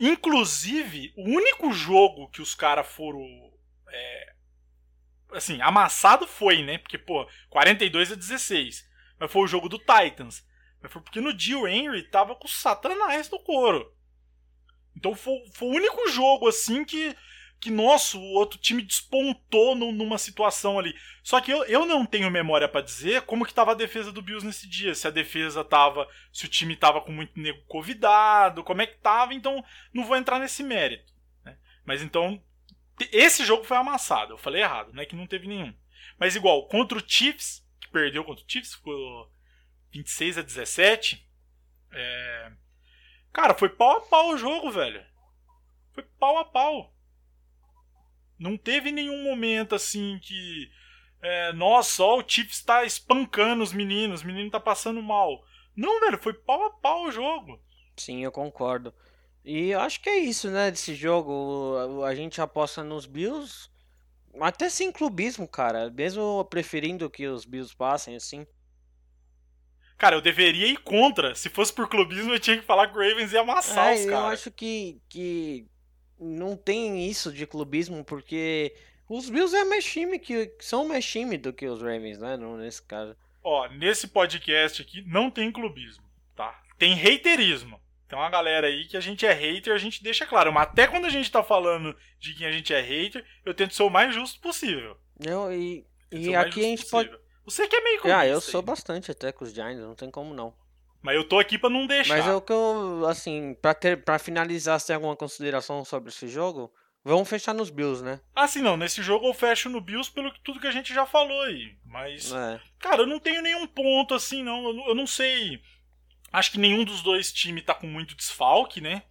Inclusive, o único jogo que os caras foram. É, assim, amassado foi, né? Porque, pô, 42 a 16. Mas foi o jogo do Titans. Mas foi porque no dia o Henry tava com o Satanás no couro. Então foi, foi o único jogo, assim, que que, nosso, o outro time despontou no, numa situação ali. Só que eu, eu não tenho memória para dizer como que tava a defesa do Bills nesse dia. Se a defesa tava. Se o time tava com muito nego convidado, como é que tava, então não vou entrar nesse mérito. Né? Mas então. Esse jogo foi amassado. Eu falei errado, não é que não teve nenhum. Mas igual, contra o Chiefs, que perdeu contra o Chiefs, ficou 26 a 17. É... Cara, foi pau a pau o jogo, velho. Foi pau a pau. Não teve nenhum momento assim que. É, nossa, ó, o Chiefs está espancando os meninos, o menino tá passando mal. Não, velho, foi pau a pau o jogo. Sim, eu concordo. E acho que é isso, né, desse jogo. A gente aposta nos Bills. Até sem clubismo, cara. Mesmo preferindo que os Bills passem, assim. Cara, eu deveria ir contra. Se fosse por clubismo, eu tinha que falar que o Ravens ia amassar é, os caras. Eu acho que, que não tem isso de clubismo, porque os Bills é mais time que são mais time do que os Ravens, né? Nesse caso. Ó, nesse podcast aqui não tem clubismo, tá? Tem haterismo. Tem uma galera aí que a gente é hater, a gente deixa claro. Mas até quando a gente tá falando de quem a gente é hater, eu tento ser o mais justo possível. Não, e, e aqui a gente possível. pode. Você que é meio clubista. Ah, eu sou aí. bastante até com os Giants, não tem como não. Mas eu tô aqui para não deixar. Mas é o que eu, assim, pra, ter, pra finalizar, se tem alguma consideração sobre esse jogo, vamos fechar nos Bills, né? Ah, sim, não. Nesse jogo eu fecho no Bills pelo tudo que a gente já falou aí. Mas, é. cara, eu não tenho nenhum ponto assim, não. Eu, eu, não sei. Acho que nenhum dos dois times tá com muito desfalque, né?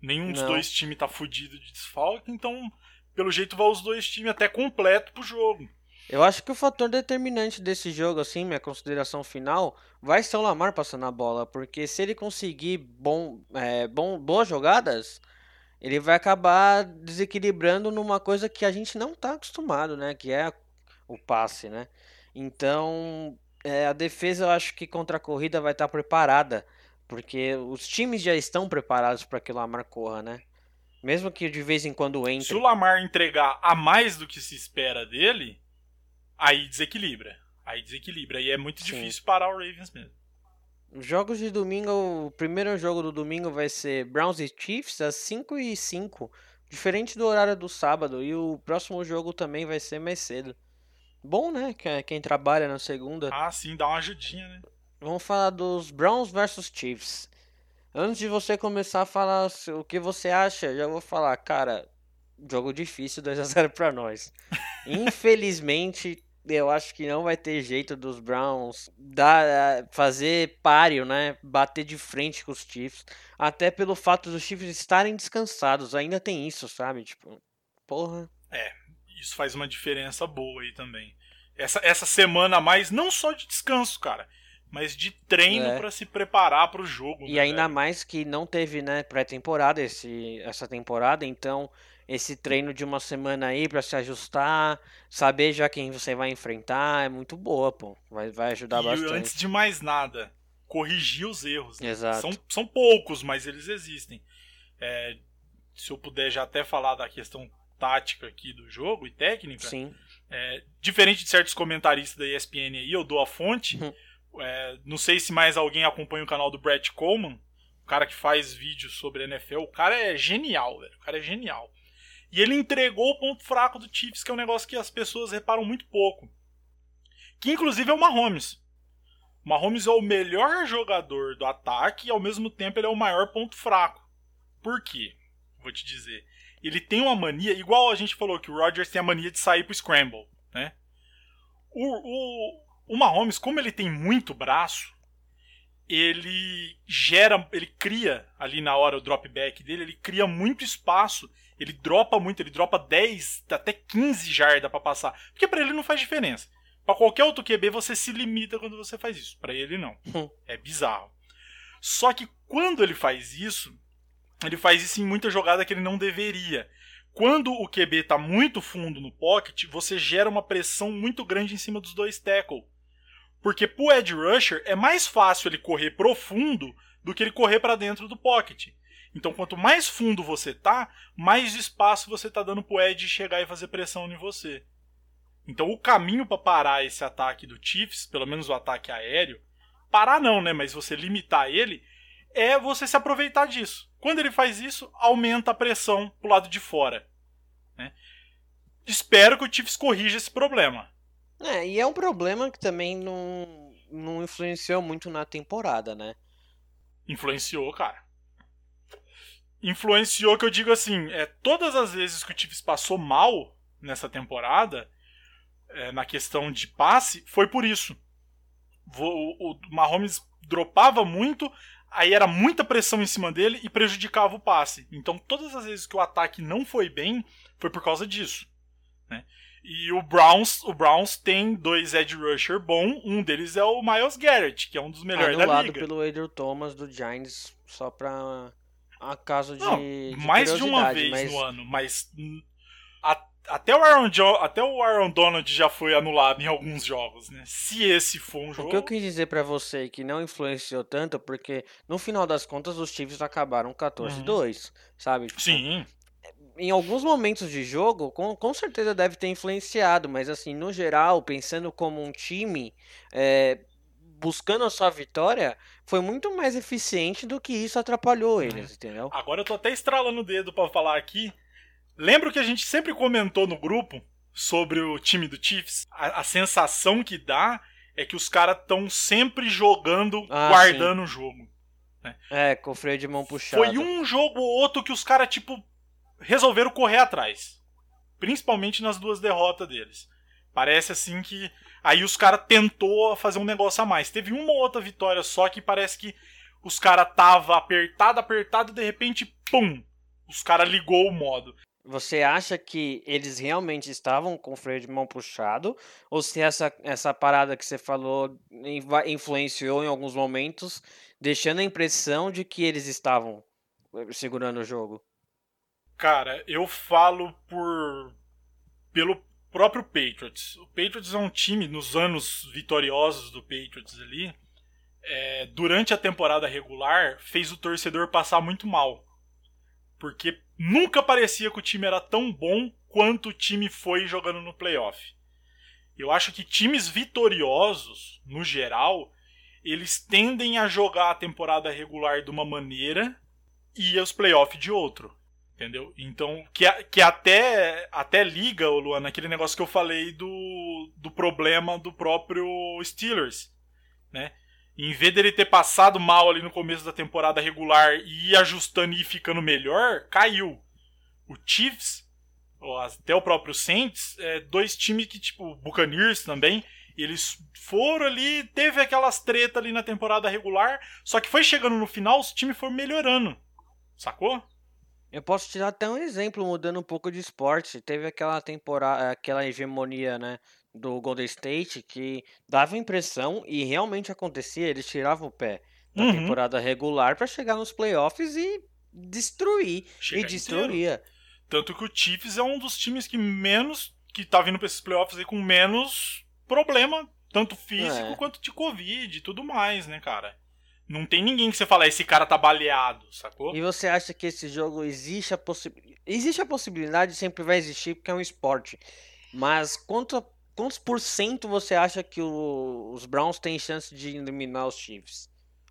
Nenhum dos não. dois times tá fudido de desfalque, então, pelo jeito, vai os dois times até completo pro jogo. Eu acho que o fator determinante desse jogo, assim, minha consideração final, vai ser o Lamar passando a bola, porque se ele conseguir bom, é, bom, boas jogadas, ele vai acabar desequilibrando numa coisa que a gente não está acostumado, né? Que é o passe, né? Então, é, a defesa eu acho que contra a corrida vai estar tá preparada, porque os times já estão preparados para que o Lamar corra, né? Mesmo que de vez em quando entre. Se o Lamar entregar a mais do que se espera dele, Aí desequilibra. Aí desequilibra. E é muito Sim. difícil parar o Ravens mesmo. Jogos de domingo, o primeiro jogo do domingo vai ser Browns e Chiefs às 5 e 5 diferente do horário do sábado. E o próximo jogo também vai ser mais cedo. Bom, né? Quem trabalha na segunda. Ah, sim, dá uma ajudinha, né? Vamos falar dos Browns versus Chiefs. Antes de você começar a falar o que você acha, já vou falar, cara, jogo difícil 2 a 0 para nós. Infelizmente, eu acho que não vai ter jeito dos Browns dar, fazer páreo, né? Bater de frente com os Chiefs. Até pelo fato dos Chiefs estarem descansados. Ainda tem isso, sabe? Tipo, porra. É, isso faz uma diferença boa aí também. Essa, essa semana a mais, não só de descanso, cara, mas de treino é. para se preparar para o jogo. E né, ainda velho? mais que não teve, né, pré-temporada essa temporada, então esse treino de uma semana aí para se ajustar, saber já quem você vai enfrentar, é muito boa, pô. Vai, vai ajudar e bastante. antes de mais nada, corrigir os erros. Né? Exato. São, são poucos, mas eles existem. É, se eu puder já até falar da questão tática aqui do jogo e técnica. Sim. É, diferente de certos comentaristas da ESPN aí, eu dou a fonte. Uhum. É, não sei se mais alguém acompanha o canal do Brett Coleman, o cara que faz vídeos sobre NFL. O cara é genial, velho. O cara é genial. E ele entregou o ponto fraco do Chiefs, que é um negócio que as pessoas reparam muito pouco. Que inclusive é o Mahomes. O Mahomes é o melhor jogador do ataque e ao mesmo tempo ele é o maior ponto fraco. Por quê? Vou te dizer. Ele tem uma mania, igual a gente falou que o Rodgers tem a mania de sair pro scramble, né? O, o, o Mahomes, como ele tem muito braço, ele gera, ele cria ali na hora o drop back dele, ele cria muito espaço, ele dropa muito, ele dropa 10 até 15 jardas para passar, porque para ele não faz diferença. Para qualquer outro QB você se limita quando você faz isso, para ele não. é bizarro. Só que quando ele faz isso, ele faz isso em muita jogada que ele não deveria. Quando o QB está muito fundo no pocket, você gera uma pressão muito grande em cima dos dois tackle. Porque pro edge rusher é mais fácil ele correr profundo do que ele correr para dentro do pocket. Então, quanto mais fundo você tá, mais espaço você tá dando pro edge chegar e fazer pressão em você. Então, o caminho para parar esse ataque do Chiefs, pelo menos o ataque aéreo, parar não, né, mas você limitar ele, é você se aproveitar disso. Quando ele faz isso, aumenta a pressão pro lado de fora. Né? Espero que o Chiefs corrija esse problema. É, e é um problema que também não, não influenciou muito na temporada, né? Influenciou, cara. Influenciou que eu digo assim, é todas as vezes que o Chiefs passou mal nessa temporada, é, na questão de passe, foi por isso. O, o Mahomes dropava muito, aí era muita pressão em cima dele e prejudicava o passe. Então, todas as vezes que o ataque não foi bem, foi por causa disso. Né? E o Browns, o Browns tem dois edge rusher bom, um deles é o Miles Garrett, que é um dos melhores Anulado da liga. pelo Adrian Thomas do Giants, só pra acaso de, Não, de mais de uma vez mas... no ano, mas a- até o Aaron Jo- até o Aaron Donald já foi anulado em alguns jogos, né? Se esse for um jogo, O que eu quis dizer pra você que não influenciou tanto, porque no final das contas os Chiefs acabaram 14-2, sabe? Tipo, sim, em alguns momentos de jogo, com, com certeza deve ter influenciado, mas assim, no geral, pensando como um time, é, buscando a sua vitória, foi muito mais eficiente do que isso atrapalhou eles, entendeu? Agora eu tô até estralando o dedo pra falar aqui. Lembra que a gente sempre comentou no grupo sobre o time do Chiefs? A, a sensação que dá é que os caras estão sempre jogando, Ah, guardando o jogo. É, com o freio de mão puxado. Foi um jogo ou outro que os caras, tipo, resolveram correr atrás. Principalmente nas duas derrotas deles. Parece assim que. Aí os caras tentou fazer um negócio a mais. Teve uma ou outra vitória só que parece que os caras tava apertado, apertado, e de repente, pum! Os caras ligou o modo. Você acha que eles realmente estavam com o freio de mão puxado? Ou se essa, essa parada que você falou influenciou em alguns momentos, deixando a impressão de que eles estavam eh, segurando o jogo? Cara, eu falo por pelo próprio Patriots. O Patriots é um time nos anos vitoriosos do Patriots ali. é, durante a temporada regular, fez o torcedor passar muito mal. Porque nunca parecia que o time era tão bom quanto o time foi jogando no playoff. Eu acho que times vitoriosos, no geral, eles tendem a jogar a temporada regular de uma maneira e os playoffs de outro. Entendeu? Então, que, que até, até liga, ô Luana, aquele negócio que eu falei do, do problema do próprio Steelers. Né? Em vez dele ter passado mal ali no começo da temporada regular e ir ajustando e ir ficando melhor, caiu. O Chiefs, ou até o próprio Saints, é, dois times que, tipo, Buccaneers também, eles foram ali, teve aquelas tretas ali na temporada regular, só que foi chegando no final, os times foram melhorando. Sacou? Eu posso te dar até um exemplo, mudando um pouco de esporte. Teve aquela temporada, aquela hegemonia, né, do Golden State que dava impressão e realmente acontecia, eles tiravam o pé da Uhum. temporada regular pra chegar nos playoffs e destruir e inteiro. destruía. Tanto que o Chiefs é um dos times que menos. que tá vindo pra esses playoffs aí com menos problema, tanto físico É. quanto de Covid e tudo mais, né, cara? Não tem ninguém que você fala, esse cara tá baleado, sacou? E você acha que esse jogo existe a possibilidade. Existe a possibilidade, sempre vai existir, porque é um esporte. Mas quanto, quantos por cento você acha que o- os Browns têm chance de eliminar os Chiefs?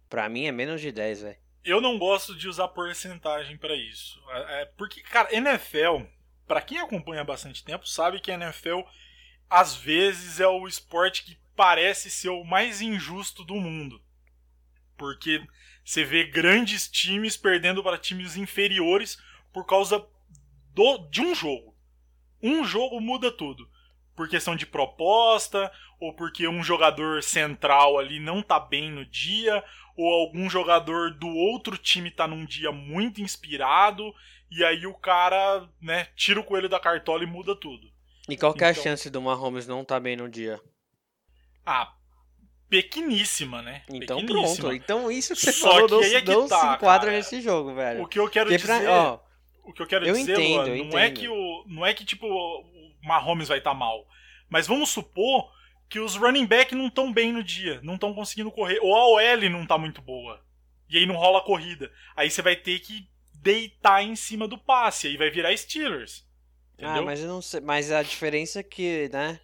Pra mim é menos de 10, velho. Eu não gosto de usar porcentagem pra isso. É, é, porque, cara, NFL, pra quem acompanha há bastante tempo, sabe que a NFL às vezes é o esporte que parece ser o mais injusto do mundo. Porque você vê grandes times perdendo para times inferiores por causa do, de um jogo. Um jogo muda tudo. Por questão de proposta, ou porque um jogador central ali não tá bem no dia, ou algum jogador do outro time tá num dia muito inspirado, e aí o cara, né, tira o coelho da cartola e muda tudo. E qual que é a Então- chance do Mahomes não estar bem no dia? Ah, pequeníssima, né? Então Pequeníssima. pronto. Então isso que você Só falou que não, é que não tá, se enquadra cara. nesse jogo, velho. O que eu quero Porque pra- dizer, ó, o que eu quero eu dizer, entendo, Luan, eu não é entendo. que o não é que tipo o Mahomes vai estar mal, mas vamos supor que os running back não estão bem no dia, não estão conseguindo correr, ou a OL não tá muito boa. E aí não rola a corrida. Aí você vai ter que deitar em cima do passe, aí vai virar Steelers. Entendeu? ah, mas eu não sei. Mas a diferença é que, né?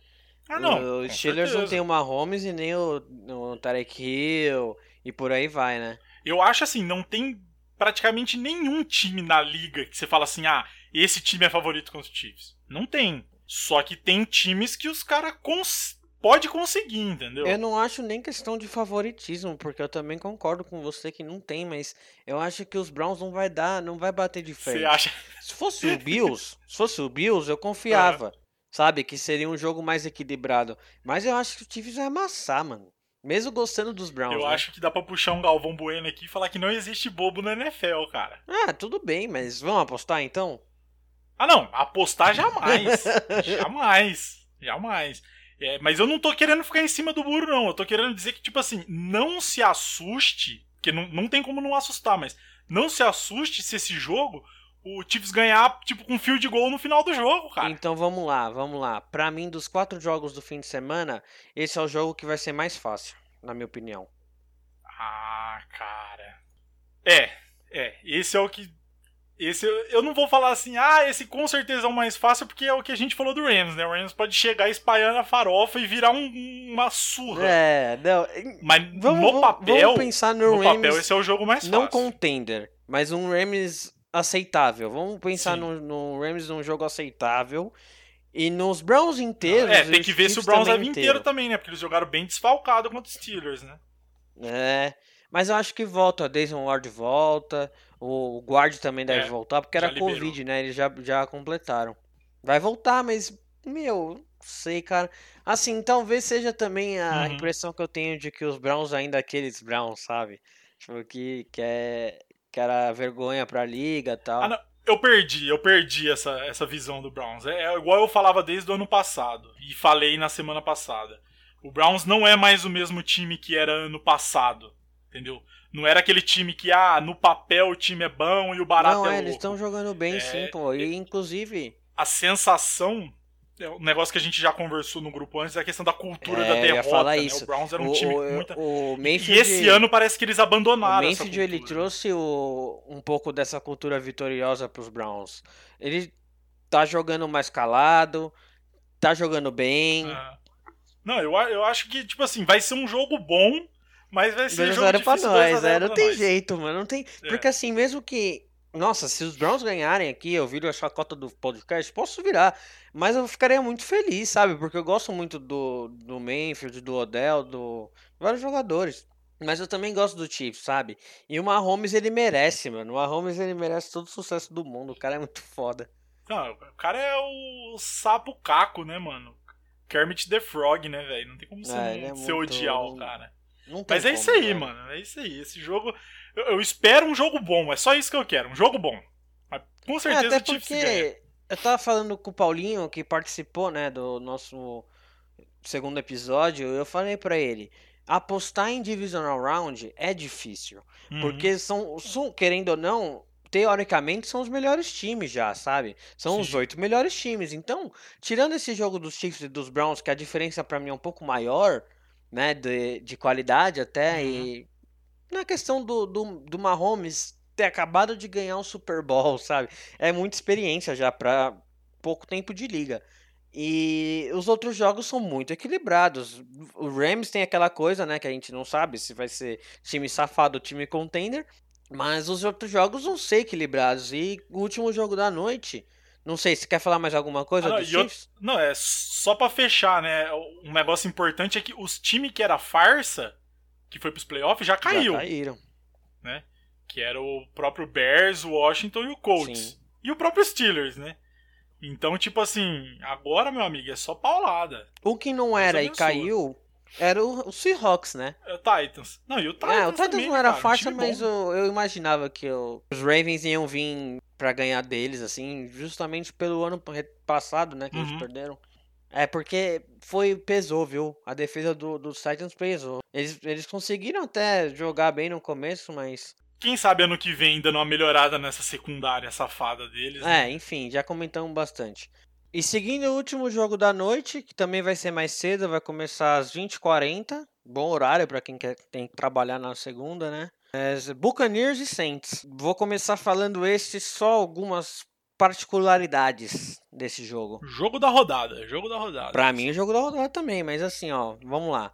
Ah, não. Com Steelers não tem o Mahomes e nem o, o Tarek Hill e por aí vai, né? Eu acho assim, não tem praticamente nenhum time na liga que você fala assim, ah, esse time é favorito contra os Chiefs. Não tem. Só que tem times que os caras cons pode conseguir, entendeu? Eu não acho nem questão de favoritismo, porque eu também concordo com você que não tem, mas eu acho que os Browns não vai dar, não vai bater de frente. Você acha? Se fosse o Bills, se fosse o Bills, eu confiava, sabe, que seria um jogo mais equilibrado. Mas eu acho que o Chiefs vai amassar, mano. Mesmo gostando dos Browns. Eu né? acho que dá pra puxar um Galvão Bueno aqui e falar que não existe bobo na NFL, cara. Ah, tudo bem, mas vamos apostar então? Ah, não, apostar jamais. jamais. Jamais. É, mas eu não tô querendo ficar em cima do muro, não. Eu tô querendo dizer que, tipo assim, não se assuste, porque não, não tem como não assustar, mas não se assuste se esse jogo o Chiefs ganhar, tipo, com fio de gol no final do jogo, cara. Então vamos lá, vamos lá. Pra mim, dos quatro jogos do fim de semana, esse é o jogo que vai ser mais fácil, na minha opinião. Ah, cara. É, é. Esse é o que. Esse eu, não vou falar assim, ah, esse com certeza é o mais fácil, porque é o que a gente falou do Rams, né? O Rams pode chegar espalhando a farofa e virar um- uma surra. É, não. Mas Vamos, no papel, vamos pensar no, no Rams, papel esse é o jogo mais não fácil. contender, mas um Rams aceitável. Vamos pensar Sim. no, no Rams num jogo aceitável. E nos Browns inteiros. É, tem que ver se o Browns vai vir inteiro também, né? Porque eles jogaram bem desfalcado contra os Steelers, né? É, mas eu acho que volta, Jason Ward volta, o guard também deve É, voltar, porque era liberou. Covid, né? Eles já, já completaram. Vai voltar, mas, meu, não sei, cara. Assim, talvez seja também a Uhum. impressão que eu tenho de que os Browns ainda aqueles Browns, sabe? Tipo, que, que, é, que era vergonha pra liga e tal. Ah. Eu perdi, eu perdi essa, essa visão do Browns. É, é igual eu falava desde o ano passado. E falei na semana passada. O Browns não é mais o mesmo time que era ano passado. Entendeu? Não era aquele time que, ah, no papel o time é bom e o barato não, é é, louco. eles estão jogando bem É, sim, pô. E inclusive. A sensação, é um negócio que a gente já conversou no grupo antes, é a questão da cultura É, da derrota. falar né? isso. O Browns era um o, time o, muita... o E esse ano parece que eles O abandonaram essa Mayfield ele trouxe o, um pouco dessa cultura vitoriosa pros Browns. Ele tá jogando mais calado, tá jogando bem. Ah. Não, eu, eu acho que, tipo assim, vai ser um jogo bom, mas vai ser 2 a jogo 0 pra difícil 2 a nós, 0 é, não tem nós. jeito, mano, não tem. É. Porque assim, mesmo que nossa, se os Browns ganharem aqui, eu viro a chacota do podcast, posso virar. Mas eu ficaria muito feliz, sabe? Porque eu gosto muito do, do Manfield, do Odell, do vários jogadores. Mas eu também gosto do Chiefs, sabe? E o Mahomes, ele merece, mano. O Mahomes, ele merece todo o sucesso do mundo. O cara é muito foda. Não, o cara é o sapo caco, né, mano? Kermit the Frog, né, velho? Não tem como você, É, não- é muito- odiar o cara. Mas é isso aí, velho. mano. É isso aí. Esse jogo. Eu, eu espero um jogo bom. É só isso que eu quero. Um jogo bom. Mas com É, certeza até Chiefs ganha. porque eu tava falando com o Paulinho, que participou, né, do nosso segundo episódio, eu falei pra ele, apostar em Divisional Round é difícil, Uhum. porque são, são, querendo ou não, teoricamente, são os melhores times já, sabe? São os Sim. oito melhores times. Então, tirando esse jogo dos Chiefs e dos Browns, que a diferença pra mim é um pouco maior, né, de, de qualidade até, Uhum. e na questão do, do, do Mahomes ter acabado de ganhar um Super Bowl, sabe? É muita experiência já pra pouco tempo de liga. E os outros jogos são muito equilibrados. O Rams tem aquela coisa, né, que a gente não sabe se vai ser time safado ou time contender, mas os outros jogos vão ser equilibrados. E o último jogo da noite, não sei, se quer falar mais alguma coisa Ah, não, e Chiefs? Não, é só pra fechar, né? Um negócio importante é que os times que era farsa, que foi pros playoffs, já Já caiu. caíram. Que era o próprio Bears, o Washington e o Colts. Sim. E o próprio Steelers, né? Então, tipo assim, agora, meu amigo, é só paulada. O que não era e caiu era o, o Seahawks, né? É o Titans. Não, e o Titans É, o Titans também, não era cara, um farsa, time mas eu, eu imaginava que os Ravens iam vir pra ganhar deles, assim, justamente pelo ano pa- passado, né, que eles Uhum. perderam. É, porque foi, pesou, viu? A defesa do, dos Titans pesou. Eles, eles conseguiram até jogar bem no começo, mas... Quem sabe ano que vem dando uma melhorada nessa secundária safada deles. né? É, enfim, já comentamos bastante. E seguindo o último jogo da noite, que também vai ser mais cedo, vai começar às 20h40. Bom horário pra quem quer, tem que trabalhar na segunda, né? É, Buccaneers e Saints. Vou começar falando esse só algumas particularidades desse jogo. Jogo da rodada, jogo da rodada. Pra mim, o jogo da rodada também, mas assim, ó, vamos lá.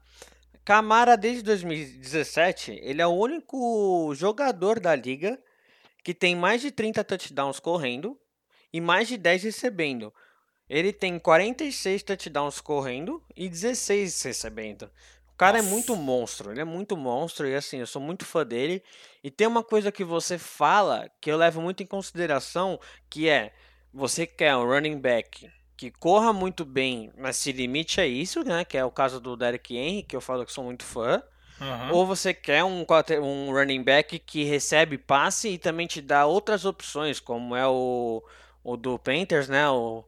Camara, desde 2017, ele é o único jogador da liga que tem mais de 30 touchdowns correndo e mais de 10 recebendo. Ele tem 46 touchdowns correndo e 16 recebendo. O cara é Nossa. muito monstro, ele é muito monstro e assim, eu sou muito fã dele. E tem uma coisa que você fala que eu levo muito em consideração, que é você quer um running back que corra muito bem, mas se limite a isso, né? Que é o caso do Derrick Henry, que eu falo que sou muito fã. Aham. Ou você quer um, um running back que recebe passe e também te dá outras opções, como é o, o do Panthers, né? O,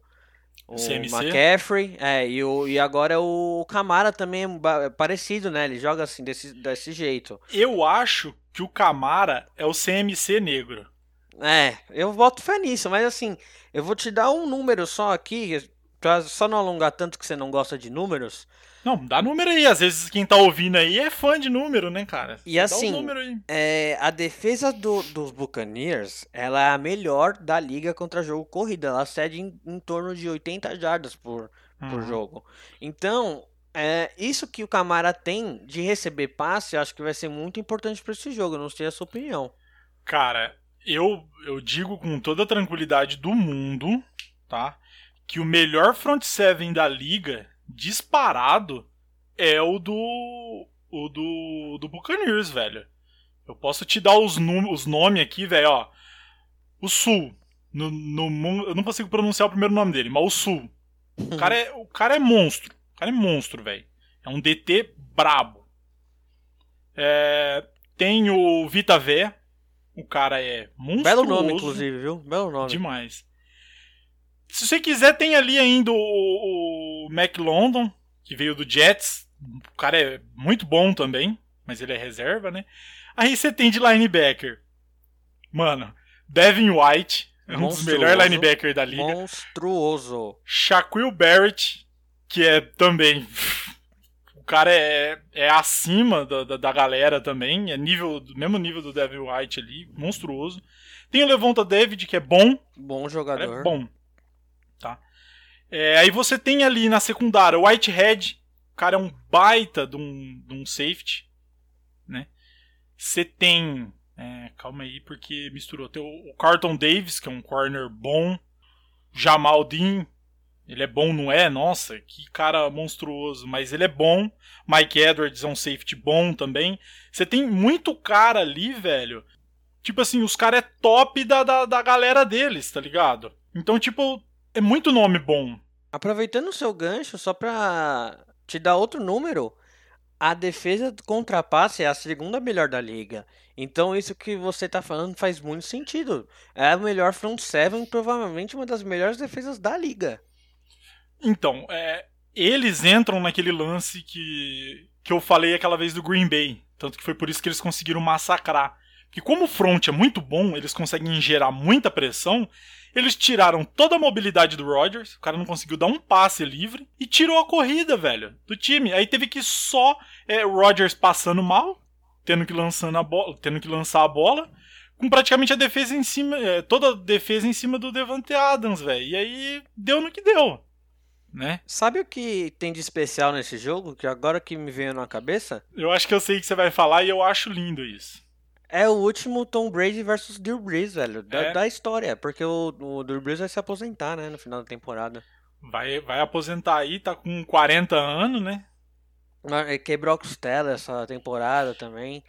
o CMC. McCaffrey. É, e, o, e agora o Camara também é parecido, né? Ele joga assim, desse, desse jeito. Eu acho que o Camara é o CMC negro. É, eu boto fé nisso, mas assim, eu vou te dar um número só aqui, pra só não alongar tanto que você não gosta de números. Não, dá número aí. Às vezes quem tá ouvindo aí é fã de número, né, cara? E Dá assim, aí. É, a defesa do- dos Buccaneers, ela é a melhor da liga contra jogo corrida. Ela cede em, em torno de 80 jardas por, por Uhum. jogo. Então, é, isso que o Camara tem de receber passe, eu acho que vai ser muito importante para esse jogo. Eu não sei a sua opinião. Cara, eu, eu digo com toda a tranquilidade do mundo, tá? Que o melhor front seven da liga, disparado, é o do. O do. do Buccaneers, velho. Eu posso te dar os, os nomes aqui, velho, ó. O Sul. No, no, eu não consigo pronunciar o primeiro nome dele, mas o Sul. O cara é, o cara é monstro. O cara é monstro, velho. É um DT brabo. É, tem o Vita Vé. O cara é monstruoso. Belo nome, inclusive, viu? Belo nome. Demais. Se você quiser, tem ali ainda o, o Mac London, que veio do Jets. O cara é muito bom também, mas ele é reserva, né? Aí você tem de linebacker. Mano, Devin White, é um dos melhores linebackers da liga. Monstruoso. Shaquille Barrett, que é também. O cara é, é acima da, da, da galera também. É nível, do mesmo nível do Devin White ali, monstruoso. Tem o Levanta David, que é bom. Bom jogador. é bom. Tá? É, aí você tem ali na secundária o Whitehead. O cara é um baita de um, de um safety. Né? Você tem. é, calma aí, porque misturou. Tem o, o Carlton Davis, que é um corner bom. Jamal Dean. Ele é bom, não é? Nossa, que cara monstruoso. Mas ele é bom. Mike Edwards é um safety bom também. Você tem muito cara ali, velho. Tipo assim, os caras é top da, da, da galera deles, tá ligado? Então, tipo, é muito nome bom. Aproveitando o seu gancho, só pra te dar outro número, a defesa contra passe é a segunda melhor da liga. Então isso que você tá falando faz muito sentido. É a melhor front seven, provavelmente uma das melhores defesas da liga. Então, é, eles entram naquele lance que, que eu falei aquela vez do Green Bay. Tanto que foi por isso que eles conseguiram massacrar. Que como o front é muito bom, eles conseguem gerar muita pressão, eles tiraram toda a mobilidade do Rodgers, o cara não conseguiu dar um passe livre e tirou a corrida, velho, do time. Aí teve que só é, o Rodgers passando mal, tendo que, lançando a bola, tendo que lançar a bola, com praticamente a defesa em cima, é, toda a defesa em cima do Devante Adams, velho. E aí deu no que deu. Né? Sabe o que tem de especial nesse jogo? Que agora que me veio na cabeça? Eu acho que eu sei o que você vai falar e eu acho lindo isso. É o último Tom Brady versus Drew Brees, velho, da, é. da história. Porque o, o Drew Brees vai se aposentar, né, no final da temporada. Vai, vai aposentar aí, tá com 40 anos, né? Quebrou a costela essa temporada também.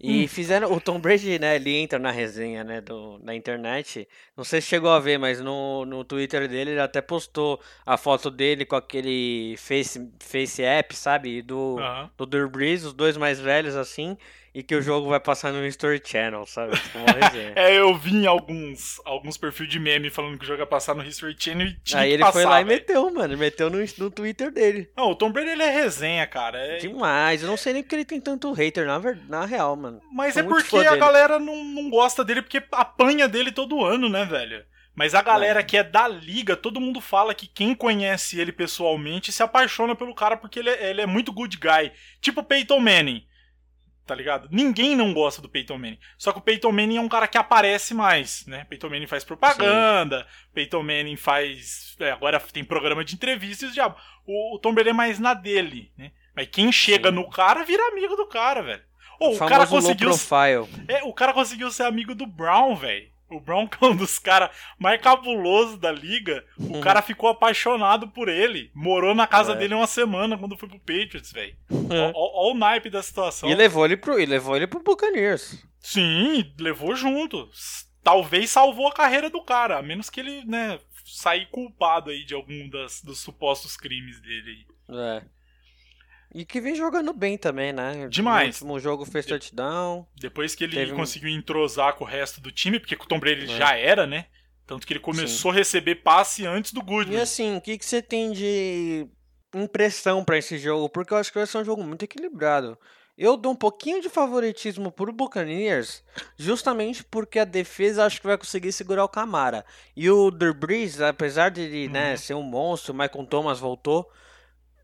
E hum. fizeram. O Tom Brady, né? Ele entra na resenha, né? Do, na internet. Não sei se chegou a ver, mas no, no Twitter dele ele até postou a foto dele com aquele Face, face App, sabe? Do, uhum. do Drew Brees, os dois mais velhos assim e que o jogo vai passar no History Channel, sabe? Tipo uma resenha. é, eu vi alguns, alguns perfis de meme falando que o jogo ia passar no History Channel e tinha Aí ele passar, foi lá véio. e meteu, mano. Meteu no, no Twitter dele. Não, o Tom Brady ele é resenha, cara. É... Demais. Eu não sei nem porque ele tem tanto hater, na, na real, mano. Mas Sou é porque a dele. galera não, não gosta dele porque apanha dele todo ano, né, velho? Mas a galera é. que é da liga, todo mundo fala que quem conhece ele pessoalmente se apaixona pelo cara porque ele é, ele é muito good guy. Tipo Peyton Manning tá ligado? Ninguém não gosta do Peyton Manning. Só que o Peyton Manning é um cara que aparece mais, né? Peyton Manning faz propaganda, Sim. Peyton Manning faz. É, agora tem programa de entrevistas, já. O, o Tom Brady é mais na dele, né? Mas quem chega Sim. no cara vira amigo do cara, velho. o, o cara conseguiu. É, o cara conseguiu ser amigo do Brown, velho. O Brown, é um dos caras mais cabulosos da liga, o cara ficou apaixonado por ele. Morou na casa é. dele uma semana quando foi pro Patriots, velho. Olha o naipe da situação. E levou ele pro, e levou ele pro Buccaneers. Sim, levou junto. Talvez salvou a carreira do cara, a menos que ele, né, sair culpado aí de algum das, dos supostos crimes dele. É. E que vem jogando bem também, né? Demais. No último jogo fez touchdown. Depois que ele conseguiu um... entrosar com o resto do time, porque o Tom Brady é. já era, né? Tanto que ele começou Sim. a receber passe antes do Goodwin. E assim, o que, que você tem de impressão para esse jogo? Porque eu acho que vai ser um jogo muito equilibrado. Eu dou um pouquinho de favoritismo pro Buccaneers, justamente porque a defesa acho que vai conseguir segurar o Camara. E o Brees, apesar de né, uhum. né, ser um monstro, o Michael Thomas voltou,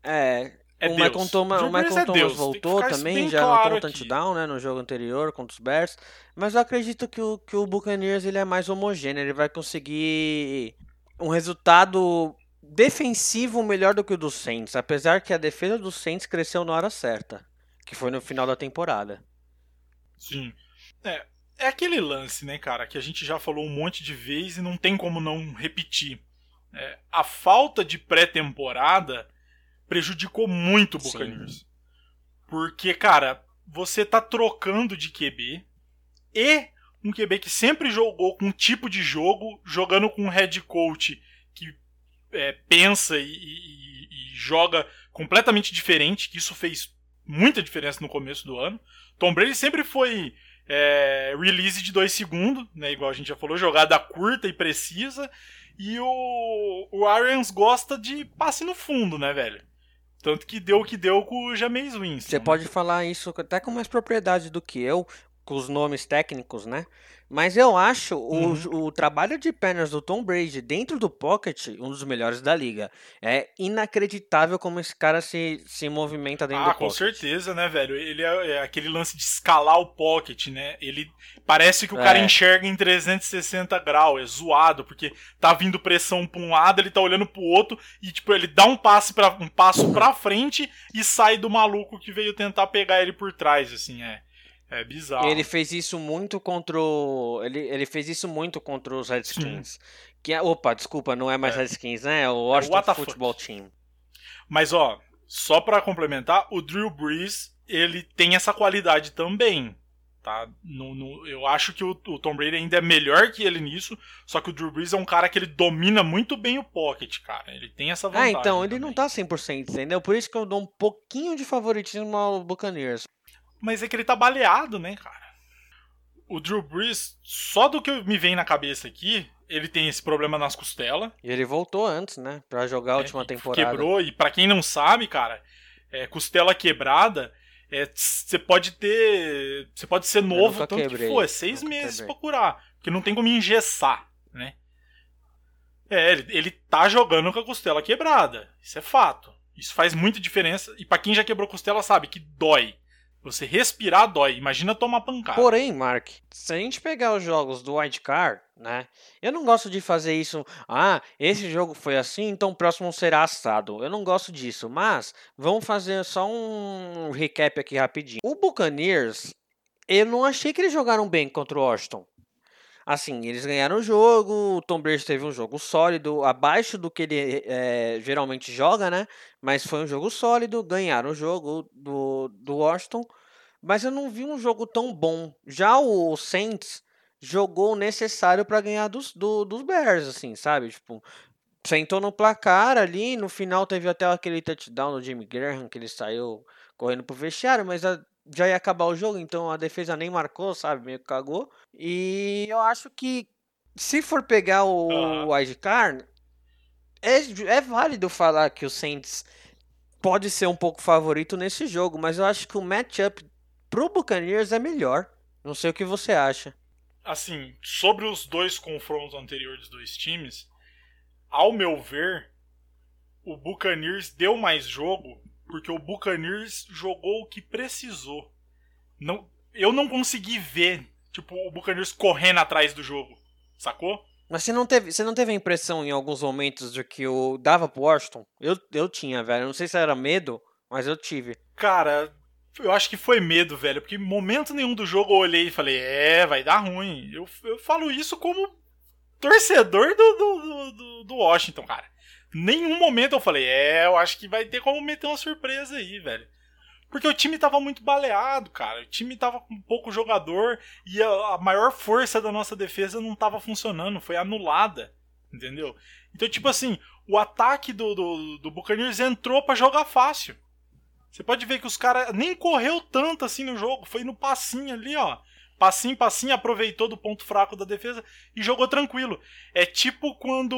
é, é o Michael Thomas, o Michael é Thomas voltou também, já claro um touchdown né, no jogo anterior contra os Bears. Mas eu acredito que o, que o Buccaneers ele é mais homogêneo, ele vai conseguir um resultado defensivo melhor do que o dos Saints, apesar que a defesa dos Saints cresceu na hora certa, que foi no final da temporada. Sim. É, é aquele lance, né, cara, que a gente já falou um monte de vezes e não tem como não repetir. É, a falta de pré-temporada prejudicou muito o Buccaneers. Sim. Porque, cara, você tá trocando de QB e um QB que sempre jogou com um tipo de jogo, jogando com um head coach que é, pensa e, e, e, joga completamente diferente, que isso fez muita diferença no começo do ano. Tom Brady sempre foi é, release de dois segundos, né, igual a gente já falou, jogada curta e precisa. E o, o Arians gosta de passe no fundo, né, velho? Tanto que deu o que deu com o James Winston. Você pode falar isso até com mais propriedade do que eu, com os nomes técnicos, né? Mas eu acho uhum. o, o, trabalho de pernas do Tom Brady dentro do pocket um dos melhores da liga. É inacreditável como esse cara se, se movimenta dentro ah, do pocket. Ah, com certeza, né, velho? Ele é, é, aquele lance de escalar o pocket, né? Ele parece que o é. cara enxerga em 360 graus, é zoado, porque tá vindo pressão pra um lado, ele tá olhando pro outro e tipo, ele dá um passe para um passo pra frente e sai do maluco que veio tentar pegar ele por trás, assim, é. É bizarro. Ele fez isso muito contra o... ele, ele fez isso muito contra os Redskins. Que é... Opa, desculpa, não é mais é. Redskins, né? É o Washington é o Football Team. Mas ó, só para complementar, o Drew Brees, ele tem essa qualidade também. Tá? No, no, eu acho que o, o, Tom Brady ainda é melhor que ele nisso, só que o Drew Brees é um cara que ele domina muito bem o pocket, cara. Ele tem essa vantagem. Ah, então, ele também. não tá 100%, entendeu? Por isso que eu dou um pouquinho de favoritismo ao Buccaneers. Mas é que ele tá baleado, né, cara? O Drew Brees, só do que me vem na cabeça aqui, ele tem esse problema nas costelas. E ele voltou antes, né? Pra jogar a é, última temporada. Quebrou, e para quem não sabe, cara, é, costela quebrada Você é, pode ter. Você pode ser novo tanto quebrei. que for. É seis meses quebrei. pra curar. Porque não tem como engessar, né? É, ele, ele tá jogando com a costela quebrada. Isso é fato. Isso faz muita diferença. E para quem já quebrou costela sabe que dói. Você respirar dói. Imagina tomar pancada. Porém, Mark, se a gente pegar os jogos do Wildcard, né? Eu não gosto de fazer isso. Ah, esse jogo foi assim, então o próximo será assado. Eu não gosto disso. Mas vamos fazer só um recap aqui rapidinho. O Buccaneers, eu não achei que eles jogaram bem contra o Washington. Assim, eles ganharam o jogo, o Tom Brady teve um jogo sólido, abaixo do que ele é, geralmente joga, né? Mas foi um jogo sólido, ganharam o jogo do, do Washington, mas eu não vi um jogo tão bom. Já o Saints jogou o necessário para ganhar dos, do, dos Bears, assim, sabe? Tipo, sentou no placar ali, no final teve até aquele touchdown do Jimmy Graham, que ele saiu correndo pro vestiário, mas a, já ia acabar o jogo, então a defesa nem marcou, sabe? Meio que cagou. E eu acho que se for pegar o uhum. wildcard, é, é válido falar que o Saints pode ser um pouco favorito nesse jogo, mas eu acho que o matchup pro Buccaneers é melhor. Não sei o que você acha. Assim, sobre os dois confrontos anteriores dos dois times, ao meu ver, o Buccaneers deu mais jogo porque o Buccaneers jogou o que precisou. Não, eu não consegui ver, tipo, o Buccaneers correndo atrás do jogo, sacou? Mas você não teve, você não teve a impressão em alguns momentos de que o dava pro Washington? Eu, eu tinha, velho. Não sei se era medo, mas eu tive. Cara, eu acho que foi medo, velho. Porque em momento nenhum do jogo eu olhei e falei, é, vai dar ruim. Eu, eu falo isso como torcedor do, do, do, do Washington, cara nenhum momento eu falei, é, eu acho que vai ter como meter uma surpresa aí, velho. Porque o time tava muito baleado, cara. O time tava com pouco jogador e a, maior força da nossa defesa não tava funcionando, foi anulada, entendeu? Então, tipo assim, o ataque do, do, do Buccaneers entrou para jogar fácil. Você pode ver que os caras nem correu tanto assim no jogo, foi no passinho ali, ó. Passinho, passinho, aproveitou do ponto fraco da defesa e jogou tranquilo. É tipo quando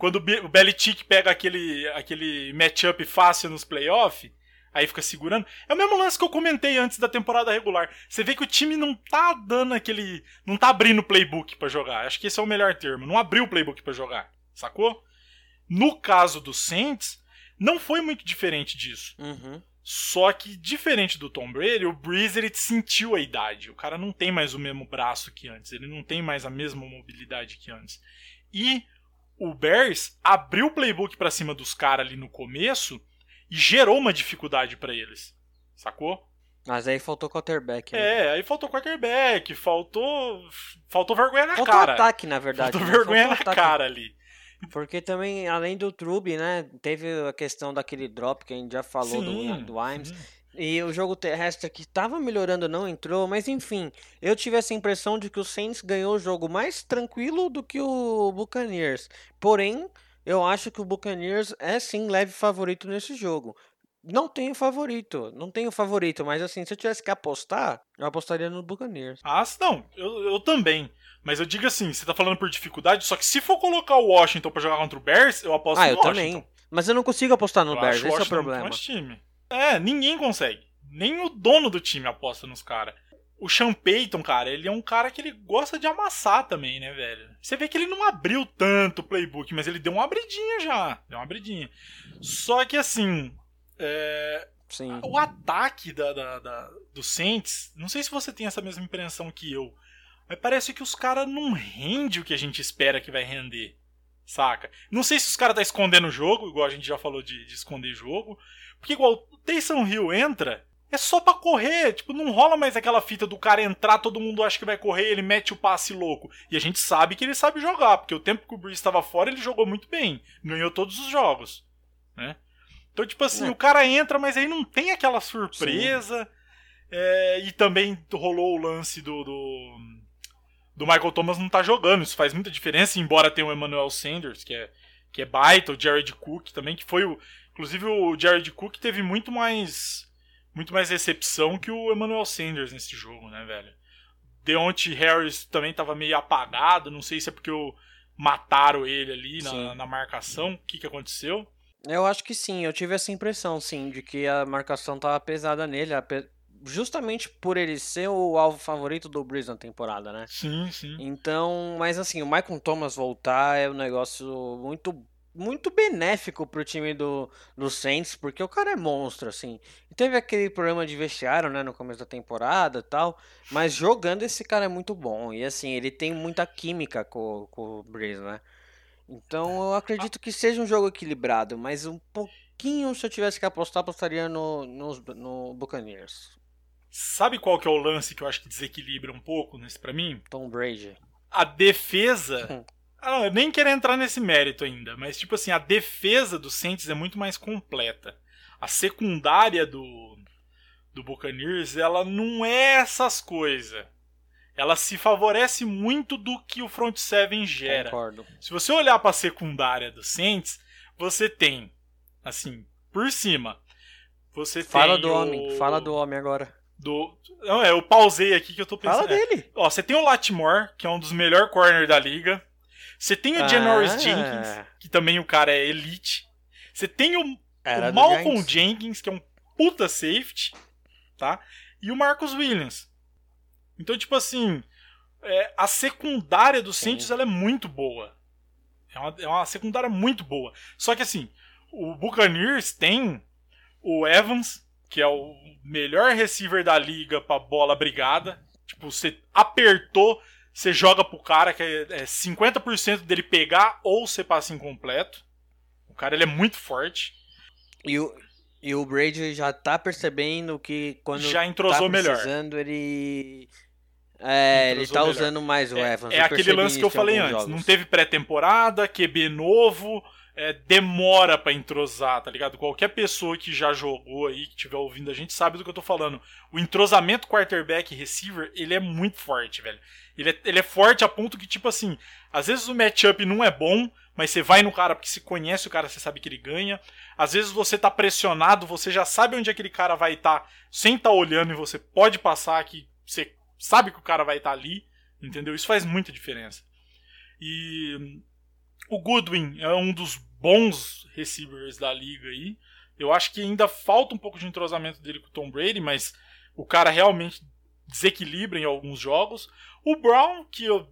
quando o Belichick pega aquele, aquele matchup fácil nos playoffs, aí fica segurando. É o mesmo lance que eu comentei antes da temporada regular. Você vê que o time não tá dando aquele. não tá abrindo o playbook para jogar. Acho que esse é o melhor termo. Não abriu o playbook para jogar. Sacou? No caso do Saints, não foi muito diferente disso. Uhum. Só que, diferente do Tom Brady, o Breeze ele sentiu a idade. O cara não tem mais o mesmo braço que antes. Ele não tem mais a mesma mobilidade que antes. E o Bears abriu o playbook para cima dos caras ali no começo e gerou uma dificuldade para eles. Sacou? Mas aí faltou quarterback. Né? É, aí faltou quarterback, faltou faltou vergonha na faltou cara. Faltou ataque, na verdade. Faltou né? vergonha faltou na ataque. cara ali. Porque também, além do Trube, né, teve a questão daquele drop que a gente já falou sim, do, do Imes. E o jogo terrestre que estava melhorando não entrou, mas enfim, eu tive essa impressão de que o Saints ganhou o jogo mais tranquilo do que o Buccaneers. Porém, eu acho que o Buccaneers é sim leve favorito nesse jogo. Não tenho favorito, não tenho favorito, mas assim, se eu tivesse que apostar, eu apostaria no Buccaneers. Ah, não, eu, eu também. Mas eu digo assim, você tá falando por dificuldade, só que se for colocar o Washington para jogar contra o Bears, eu aposto ah, no eu Washington. também. Mas eu não consigo apostar no eu Bears, esse é o problema. time. É, ninguém consegue. Nem o dono do time aposta nos caras. O Sean Payton, cara, ele é um cara que ele gosta de amassar também, né, velho? Você vê que ele não abriu tanto o playbook, mas ele deu uma abridinha já. Deu uma abridinha. Só que assim. É... Sim. O ataque da, da, da, do Saints, não sei se você tem essa mesma impressão que eu, mas parece que os caras não rendem o que a gente espera que vai render. Saca? Não sei se os caras tá escondendo o jogo, igual a gente já falou de, de esconder jogo. Porque igual o Taysom Hill entra, é só para correr. Tipo, não rola mais aquela fita do cara entrar, todo mundo acha que vai correr, ele mete o passe louco. E a gente sabe que ele sabe jogar, porque o tempo que o Breeze estava fora, ele jogou muito bem. Ganhou todos os jogos. Né? Então, tipo assim, é. o cara entra, mas aí não tem aquela surpresa. É, e também rolou o lance do, do, do, Michael Thomas não tá jogando. Isso faz muita diferença, embora tenha o Emmanuel Sanders, que é, que é baita, o Jared Cook também, que foi o. Inclusive o Jared Cook teve muito mais muito mais recepção que o Emmanuel Sanders nesse jogo, né, velho? Deontay Harris também tava meio apagado, não sei se é porque o, mataram ele ali na, na marcação, o que, que aconteceu. Eu acho que sim, eu tive essa impressão, sim, de que a marcação tava pesada nele, justamente por ele ser o alvo favorito do Breeze na temporada, né? Sim, sim. Então, mas assim, o Michael Thomas voltar é um negócio muito muito benéfico pro time do, do Saints, porque o cara é monstro, assim. E teve aquele problema de vestiário, né, no começo da temporada e tal, mas jogando esse cara é muito bom. E assim, ele tem muita química com, com o Breeze, né? Então eu acredito que seja um jogo equilibrado, mas um pouquinho, se eu tivesse que apostar, apostaria no, no, no Buccaneers. Sabe qual que é o lance que eu acho que desequilibra um pouco nesse para mim? Tom Brady. A defesa. Ah, não, eu nem quero entrar nesse mérito ainda, mas tipo assim, a defesa do Saints é muito mais completa. A secundária do do Buccaneers, ela não é essas coisas. Ela se favorece muito do que o front seven gera. Concordo. Se você olhar para a secundária do Saints, você tem assim, por cima, você fala do o... homem, fala do homem agora do. Não, é, eu pausei aqui que eu tô pensando. Fala dele. É, ó, você tem o Latimore, que é um dos melhores corners da liga. Você tem o ah, Janoris Jenkins, que também o cara é elite. Você tem o, o Malcolm Jenkins, que é um puta safety, tá? E o Marcus Williams. Então, tipo assim, é, a secundária do Saints ela é muito boa. É uma, é uma secundária muito boa. Só que assim, o Buccaneers tem o Evans, que é o melhor receiver da liga pra bola brigada. Tipo, você apertou, você joga pro cara, que é 50% é dele pegar ou você passa incompleto. O cara ele é muito forte. E o, e o Brady já tá percebendo que quando já entrosou tá precisando, melhor. ele. É, ele tá melhor. usando mais o é, Evans. É aquele lance que eu falei antes. Jogos. Não teve pré-temporada, QB novo é, demora para entrosar, tá ligado? Qualquer pessoa que já jogou aí, que estiver ouvindo a gente, sabe do que eu tô falando. O entrosamento quarterback receiver, ele é muito forte, velho. Ele é, ele é forte a ponto que, tipo assim, às vezes o matchup não é bom, mas você vai no cara porque se conhece o cara, você sabe que ele ganha. Às vezes você tá pressionado, você já sabe onde aquele cara vai estar, tá, sem estar tá olhando e você pode passar que você sabe que o cara vai estar tá ali, entendeu? Isso faz muita diferença. E o Goodwin é um dos bons receivers da liga aí. Eu acho que ainda falta um pouco de entrosamento dele com o Tom Brady, mas o cara realmente desequilibra em alguns jogos. O Brown, que eu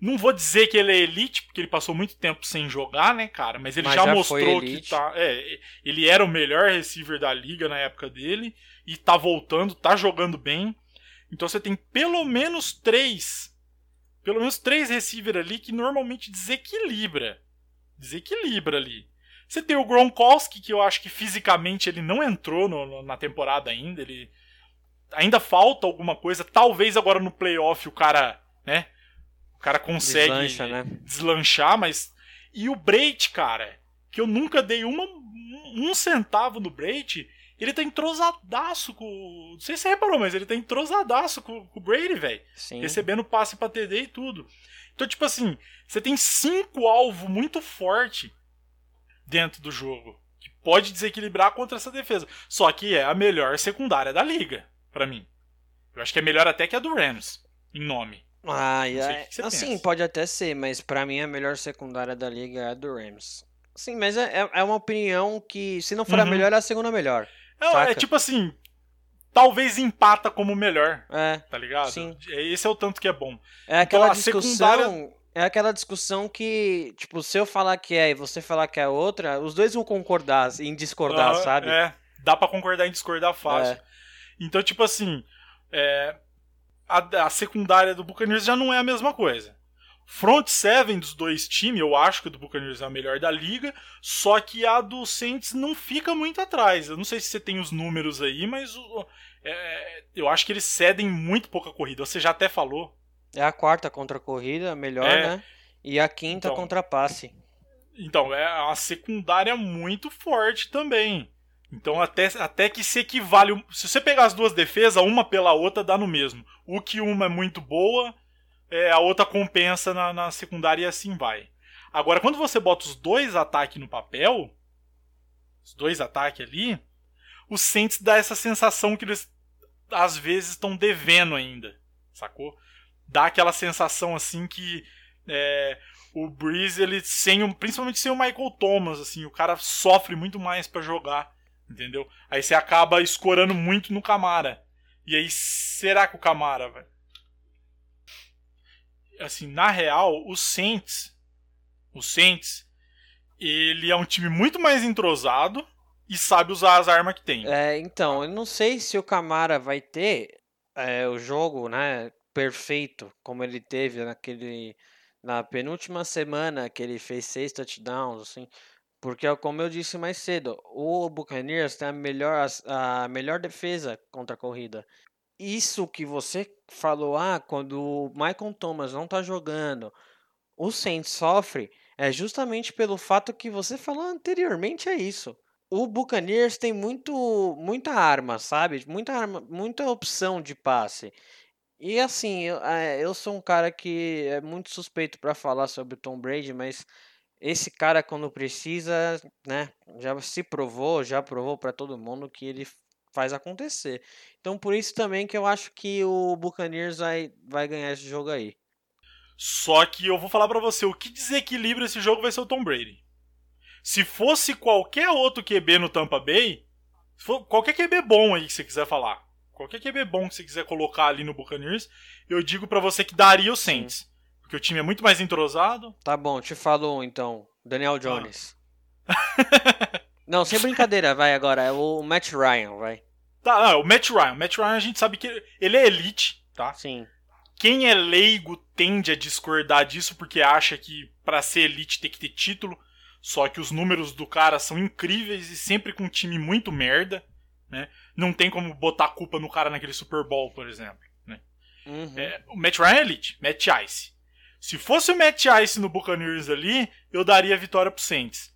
não vou dizer que ele é elite, porque ele passou muito tempo sem jogar, né, cara? Mas ele mas já, já mostrou que tá. É, ele era o melhor receiver da liga na época dele. E tá voltando, tá jogando bem. Então você tem pelo menos três. Pelo menos três receivers ali que normalmente desequilibra desequilibra ali. Você tem o Gronkowski, que eu acho que fisicamente ele não entrou no, na temporada ainda. Ele ainda falta alguma coisa. Talvez agora no playoff o cara, né? O cara consegue Deslancha, né? deslanchar, mas e o Breit, cara, que eu nunca dei uma, um centavo no Breit, ele tá entrosadaço com. Não sei se você reparou, mas ele tá entrosadaço com, com o Brady, velho. Recebendo passe pra TD e tudo. Então, tipo assim, você tem cinco alvos muito forte dentro do jogo. Que pode desequilibrar contra essa defesa. Só que é a melhor secundária da liga, para mim. Eu acho que é melhor até que a do Rams, em nome. Ah, é, assim, pensa. pode até ser, mas para mim a melhor secundária da liga é a do Rams. Sim, mas é, é, é uma opinião que, se não for uhum. a melhor, é a segunda melhor. É, é tipo assim, talvez empata como melhor. É. Tá ligado? Sim. Esse é o tanto que é bom. É aquela então, discussão. Secundária... É aquela discussão que, tipo, se eu falar que é e você falar que é outra, os dois vão concordar em discordar, uh, sabe? É, dá para concordar em discordar fácil. É. Então, tipo assim, é, a, a secundária do Buccaneers já não é a mesma coisa. Front seven dos dois times, eu acho que a do Buccaneers é a melhor da liga, só que a do Saints não fica muito atrás. Eu não sei se você tem os números aí, mas é, eu acho que eles cedem muito pouca corrida. Você já até falou. É a quarta contra a corrida, melhor, é, né? E a quinta então, contra passe. Então, é a secundária muito forte também. Então, até, até que se equivale. Se você pegar as duas defesas, uma pela outra, dá no mesmo. O que uma é muito boa é, a outra compensa na, na secundária e assim vai. Agora, quando você bota os dois ataques no papel, os dois ataques ali, o Saints dá essa sensação que eles às vezes estão devendo ainda, sacou? Dá aquela sensação assim que É, o Breeze, ele sem um, principalmente sem o Michael Thomas, assim, o cara sofre muito mais para jogar, entendeu? Aí você acaba escorando muito no Camara. E aí, será que o Camara, vai? Assim, na real, o Saints, o Saints, ele é um time muito mais entrosado e sabe usar as armas que tem. É, então, eu não sei se o Camara vai ter é, o jogo, né, perfeito, como ele teve naquele na penúltima semana que ele fez seis touchdowns, assim, porque como eu disse mais cedo, o Buccaneers tem a melhor, a melhor defesa contra a corrida. Isso que você falou, ah, quando o Michael Thomas não tá jogando, o Saints sofre, é justamente pelo fato que você falou anteriormente é isso. O Buccaneers tem muito muita arma, sabe? Muita arma, muita opção de passe. E assim, eu, é, eu sou um cara que é muito suspeito para falar sobre o Tom Brady, mas esse cara quando precisa, né, já se provou, já provou para todo mundo que ele faz acontecer. Então por isso também que eu acho que o Buccaneers vai, vai ganhar esse jogo aí. Só que eu vou falar para você, o que desequilibra esse jogo vai ser o Tom Brady. Se fosse qualquer outro QB no Tampa Bay, qualquer QB bom aí que você quiser falar, Qualquer QB bom que você quiser colocar ali no Buccaneers, eu digo para você que daria o Saints. Sim. Porque o time é muito mais entrosado. Tá bom, te falou então. Daniel Jones. Ah. não, sem brincadeira, vai agora. É o Matt Ryan, vai. Tá, não, o Matt Ryan. O Matt Ryan a gente sabe que ele é elite, tá? Sim. Quem é leigo tende a discordar disso porque acha que para ser elite tem que ter título. Só que os números do cara são incríveis e sempre com um time muito merda, né? não tem como botar a culpa no cara naquele Super Bowl, por exemplo. Né? Uhum. É, o Matt Ryan é elite, Matt Ice. Se fosse o Matt Ice no Buccaneers ali, eu daria a vitória pro Saints.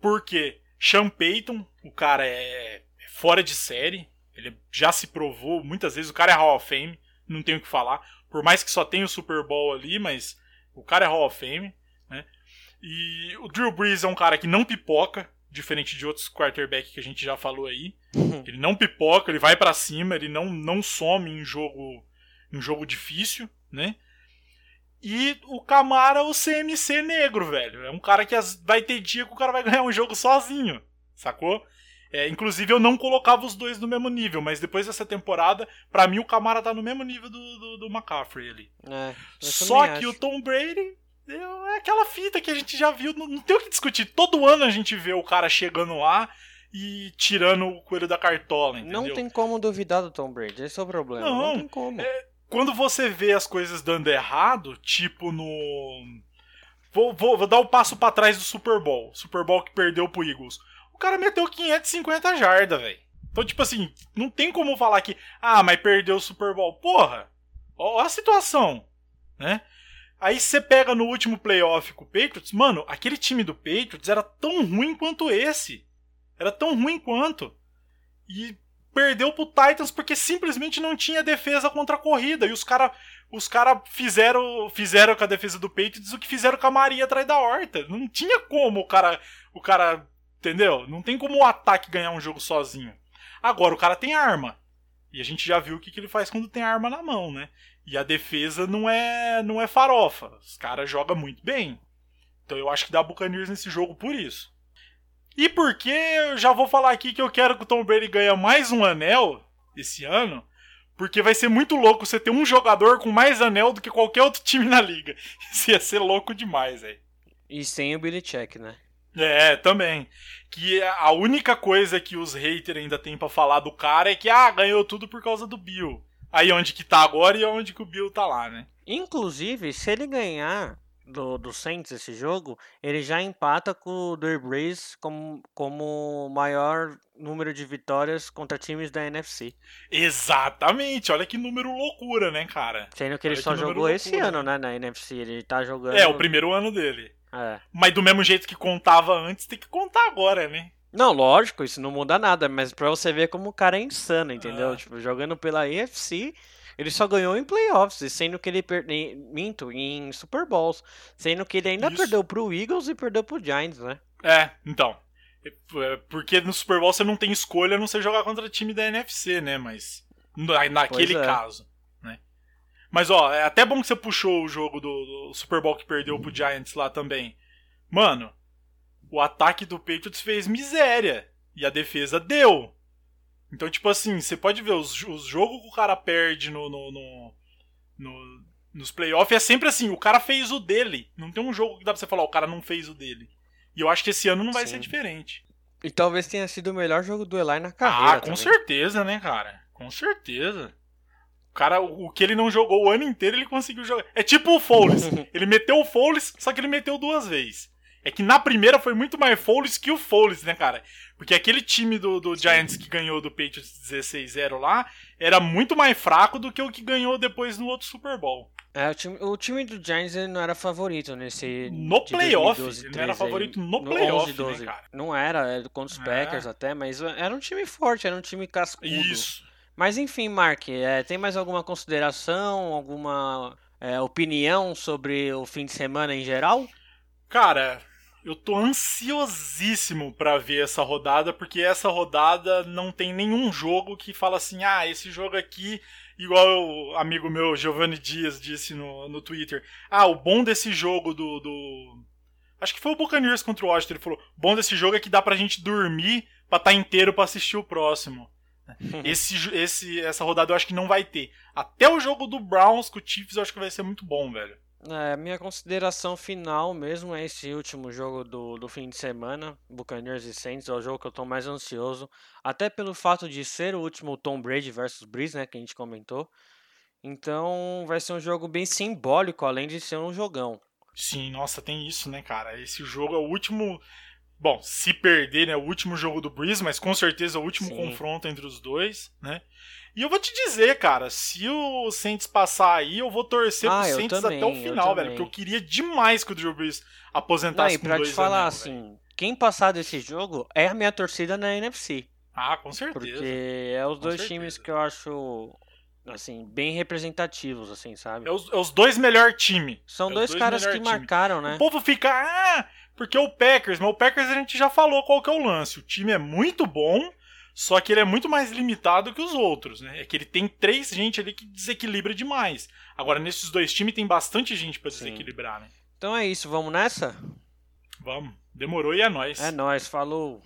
Por quê? Sean Payton, o cara é, é fora de série, ele já se provou, muitas vezes o cara é Hall of Fame, não tenho o que falar. Por mais que só tenha o Super Bowl ali, mas o cara é Hall of Fame, né? E o Drew Brees é um cara que não pipoca, diferente de outros quarterbacks que a gente já falou aí. Ele não pipoca, ele vai para cima, ele não, não some em jogo em jogo difícil, né? E o Camara, o CMC negro, velho. É um cara que vai ter dia que o cara vai ganhar um jogo sozinho, sacou? É, inclusive eu não colocava os dois no mesmo nível, mas depois dessa temporada, para mim o Camara tá no mesmo nível do, do, do McCaffrey ali. É, Só que acho. o Tom Brady é aquela fita que a gente já viu, não, não tem o que discutir. Todo ano a gente vê o cara chegando lá e tirando o coelho da cartola, entendeu? Não tem como duvidar do Tom Brady, esse é o problema. Não, não tem como. É, quando você vê as coisas dando errado, tipo no. Vou, vou, vou dar o um passo para trás do Super Bowl. Super Bowl que perdeu pro Eagles. O cara meteu 550 jardas, velho. Então, tipo assim, não tem como falar que. Ah, mas perdeu o Super Bowl. Porra! Olha a situação, né? Aí você pega no último playoff com o Patriots, mano, aquele time do Patriots era tão ruim quanto esse. Era tão ruim quanto. E perdeu pro Titans porque simplesmente não tinha defesa contra a corrida. E os caras os cara fizeram, fizeram com a defesa do Patriots o que fizeram com a Maria atrás da horta. Não tinha como o cara. O cara. Entendeu? Não tem como o ataque ganhar um jogo sozinho. Agora o cara tem arma. E a gente já viu o que, que ele faz quando tem arma na mão, né? E a defesa não é não é farofa. Os caras jogam muito bem. Então eu acho que dá Buccaneers nesse jogo por isso. E porque eu já vou falar aqui que eu quero que o Tom Brady ganhe mais um anel esse ano, porque vai ser muito louco você ter um jogador com mais anel do que qualquer outro time na liga. Isso ia ser louco demais, velho. E sem o Billy Check, né? É, também. Que a única coisa que os haters ainda tem para falar do cara é que, ah, ganhou tudo por causa do Bill aí onde que tá agora e onde que o Bill tá lá, né? Inclusive, se ele ganhar do, do Saints esse jogo, ele já empata com o Drew Brees como, como maior número de vitórias contra times da NFC. Exatamente, olha que número loucura, né, cara? Sendo que ele olha só que jogou esse ano, né, na NFC, ele tá jogando... É, o primeiro ano dele. É. Mas do mesmo jeito que contava antes, tem que contar agora, né? Não, lógico, isso não muda nada, mas pra você ver como o cara é insano, entendeu? Ah. Tipo, jogando pela EFC, ele só ganhou em playoffs, sendo que ele perdeu. Minto, em Super Bowls. Sendo que ele ainda isso. perdeu pro Eagles e perdeu pro Giants, né? É, então. É, porque no Super Bowl você não tem escolha a não ser jogar contra time da NFC, né? Mas. Naquele é. caso. Né? Mas, ó, é até bom que você puxou o jogo do, do Super Bowl que perdeu pro Giants lá também. Mano, o ataque do Patriots fez miséria. E a defesa deu. Então, tipo assim, você pode ver os, os jogos que o cara perde no, no, no, no nos playoffs é sempre assim, o cara fez o dele. Não tem um jogo que dá pra você falar, o cara não fez o dele. E eu acho que esse ano não vai Sim. ser diferente. E talvez tenha sido o melhor jogo do Eli na carreira. Ah, com também. certeza, né, cara? Com certeza. O cara, o que ele não jogou o ano inteiro, ele conseguiu jogar. É tipo o Foles. ele meteu o Foles, só que ele meteu duas vezes. É que na primeira foi muito mais Foles que o Foles, né, cara? Porque aquele time do, do Giants que ganhou do Patriots 16-0 lá era muito mais fraco do que o que ganhou depois no outro Super Bowl. É, o time, o time do Giants não era favorito nesse. No playoff. Ele não era favorito no, no playoff, 11, né, Não era, era contra os é. Packers até, mas era um time forte, era um time cascudo. Isso. Mas enfim, Mark, é, tem mais alguma consideração, alguma é, opinião sobre o fim de semana em geral? Cara, eu tô ansiosíssimo para ver essa rodada, porque essa rodada não tem nenhum jogo que fala assim: ah, esse jogo aqui igual o amigo meu Giovanni Dias disse no, no Twitter. Ah, o bom desse jogo do, do. Acho que foi o Buccaneers contra o Washington. Ele falou: o bom desse jogo é que dá pra gente dormir pra estar tá inteiro pra assistir o próximo. esse, esse, essa rodada eu acho que não vai ter. Até o jogo do Browns com o Chiefs eu acho que vai ser muito bom, velho. É, minha consideração final mesmo é esse último jogo do, do fim de semana, Buccaneers e Saints, é o jogo que eu estou mais ansioso, até pelo fato de ser o último Tom Brady versus Breeze, né, que a gente comentou. Então vai ser um jogo bem simbólico, além de ser um jogão. Sim, nossa, tem isso, né, cara? Esse jogo é o último. Bom, se perder, né, o último jogo do Breeze, mas com certeza o último Sim. confronto entre os dois, né? E eu vou te dizer, cara, se o Saints passar aí, eu vou torcer ah, pro Saints também, até o final, velho. Porque eu queria demais que o Drew Brees aposentasse Não, e pra te falar assim, velho. quem passar desse jogo é a minha torcida na NFC. Ah, com certeza. Porque é os com dois certeza. times que eu acho assim, bem representativos, assim, sabe? É os, é os dois melhores times. São é dois, dois, caras que time. marcaram, né? O povo fica, ah, porque o Packers, mas o Packers a gente já falou qual que é o lance. O time é muito bom, só que ele é muito mais limitado que os outros, né? É que ele tem três gente ali que desequilibra demais. Agora, nesses dois times tem bastante gente para desequilibrar, né? Então é isso, vamos nessa? Vamos. Demorou e é nóis. É nóis, falou.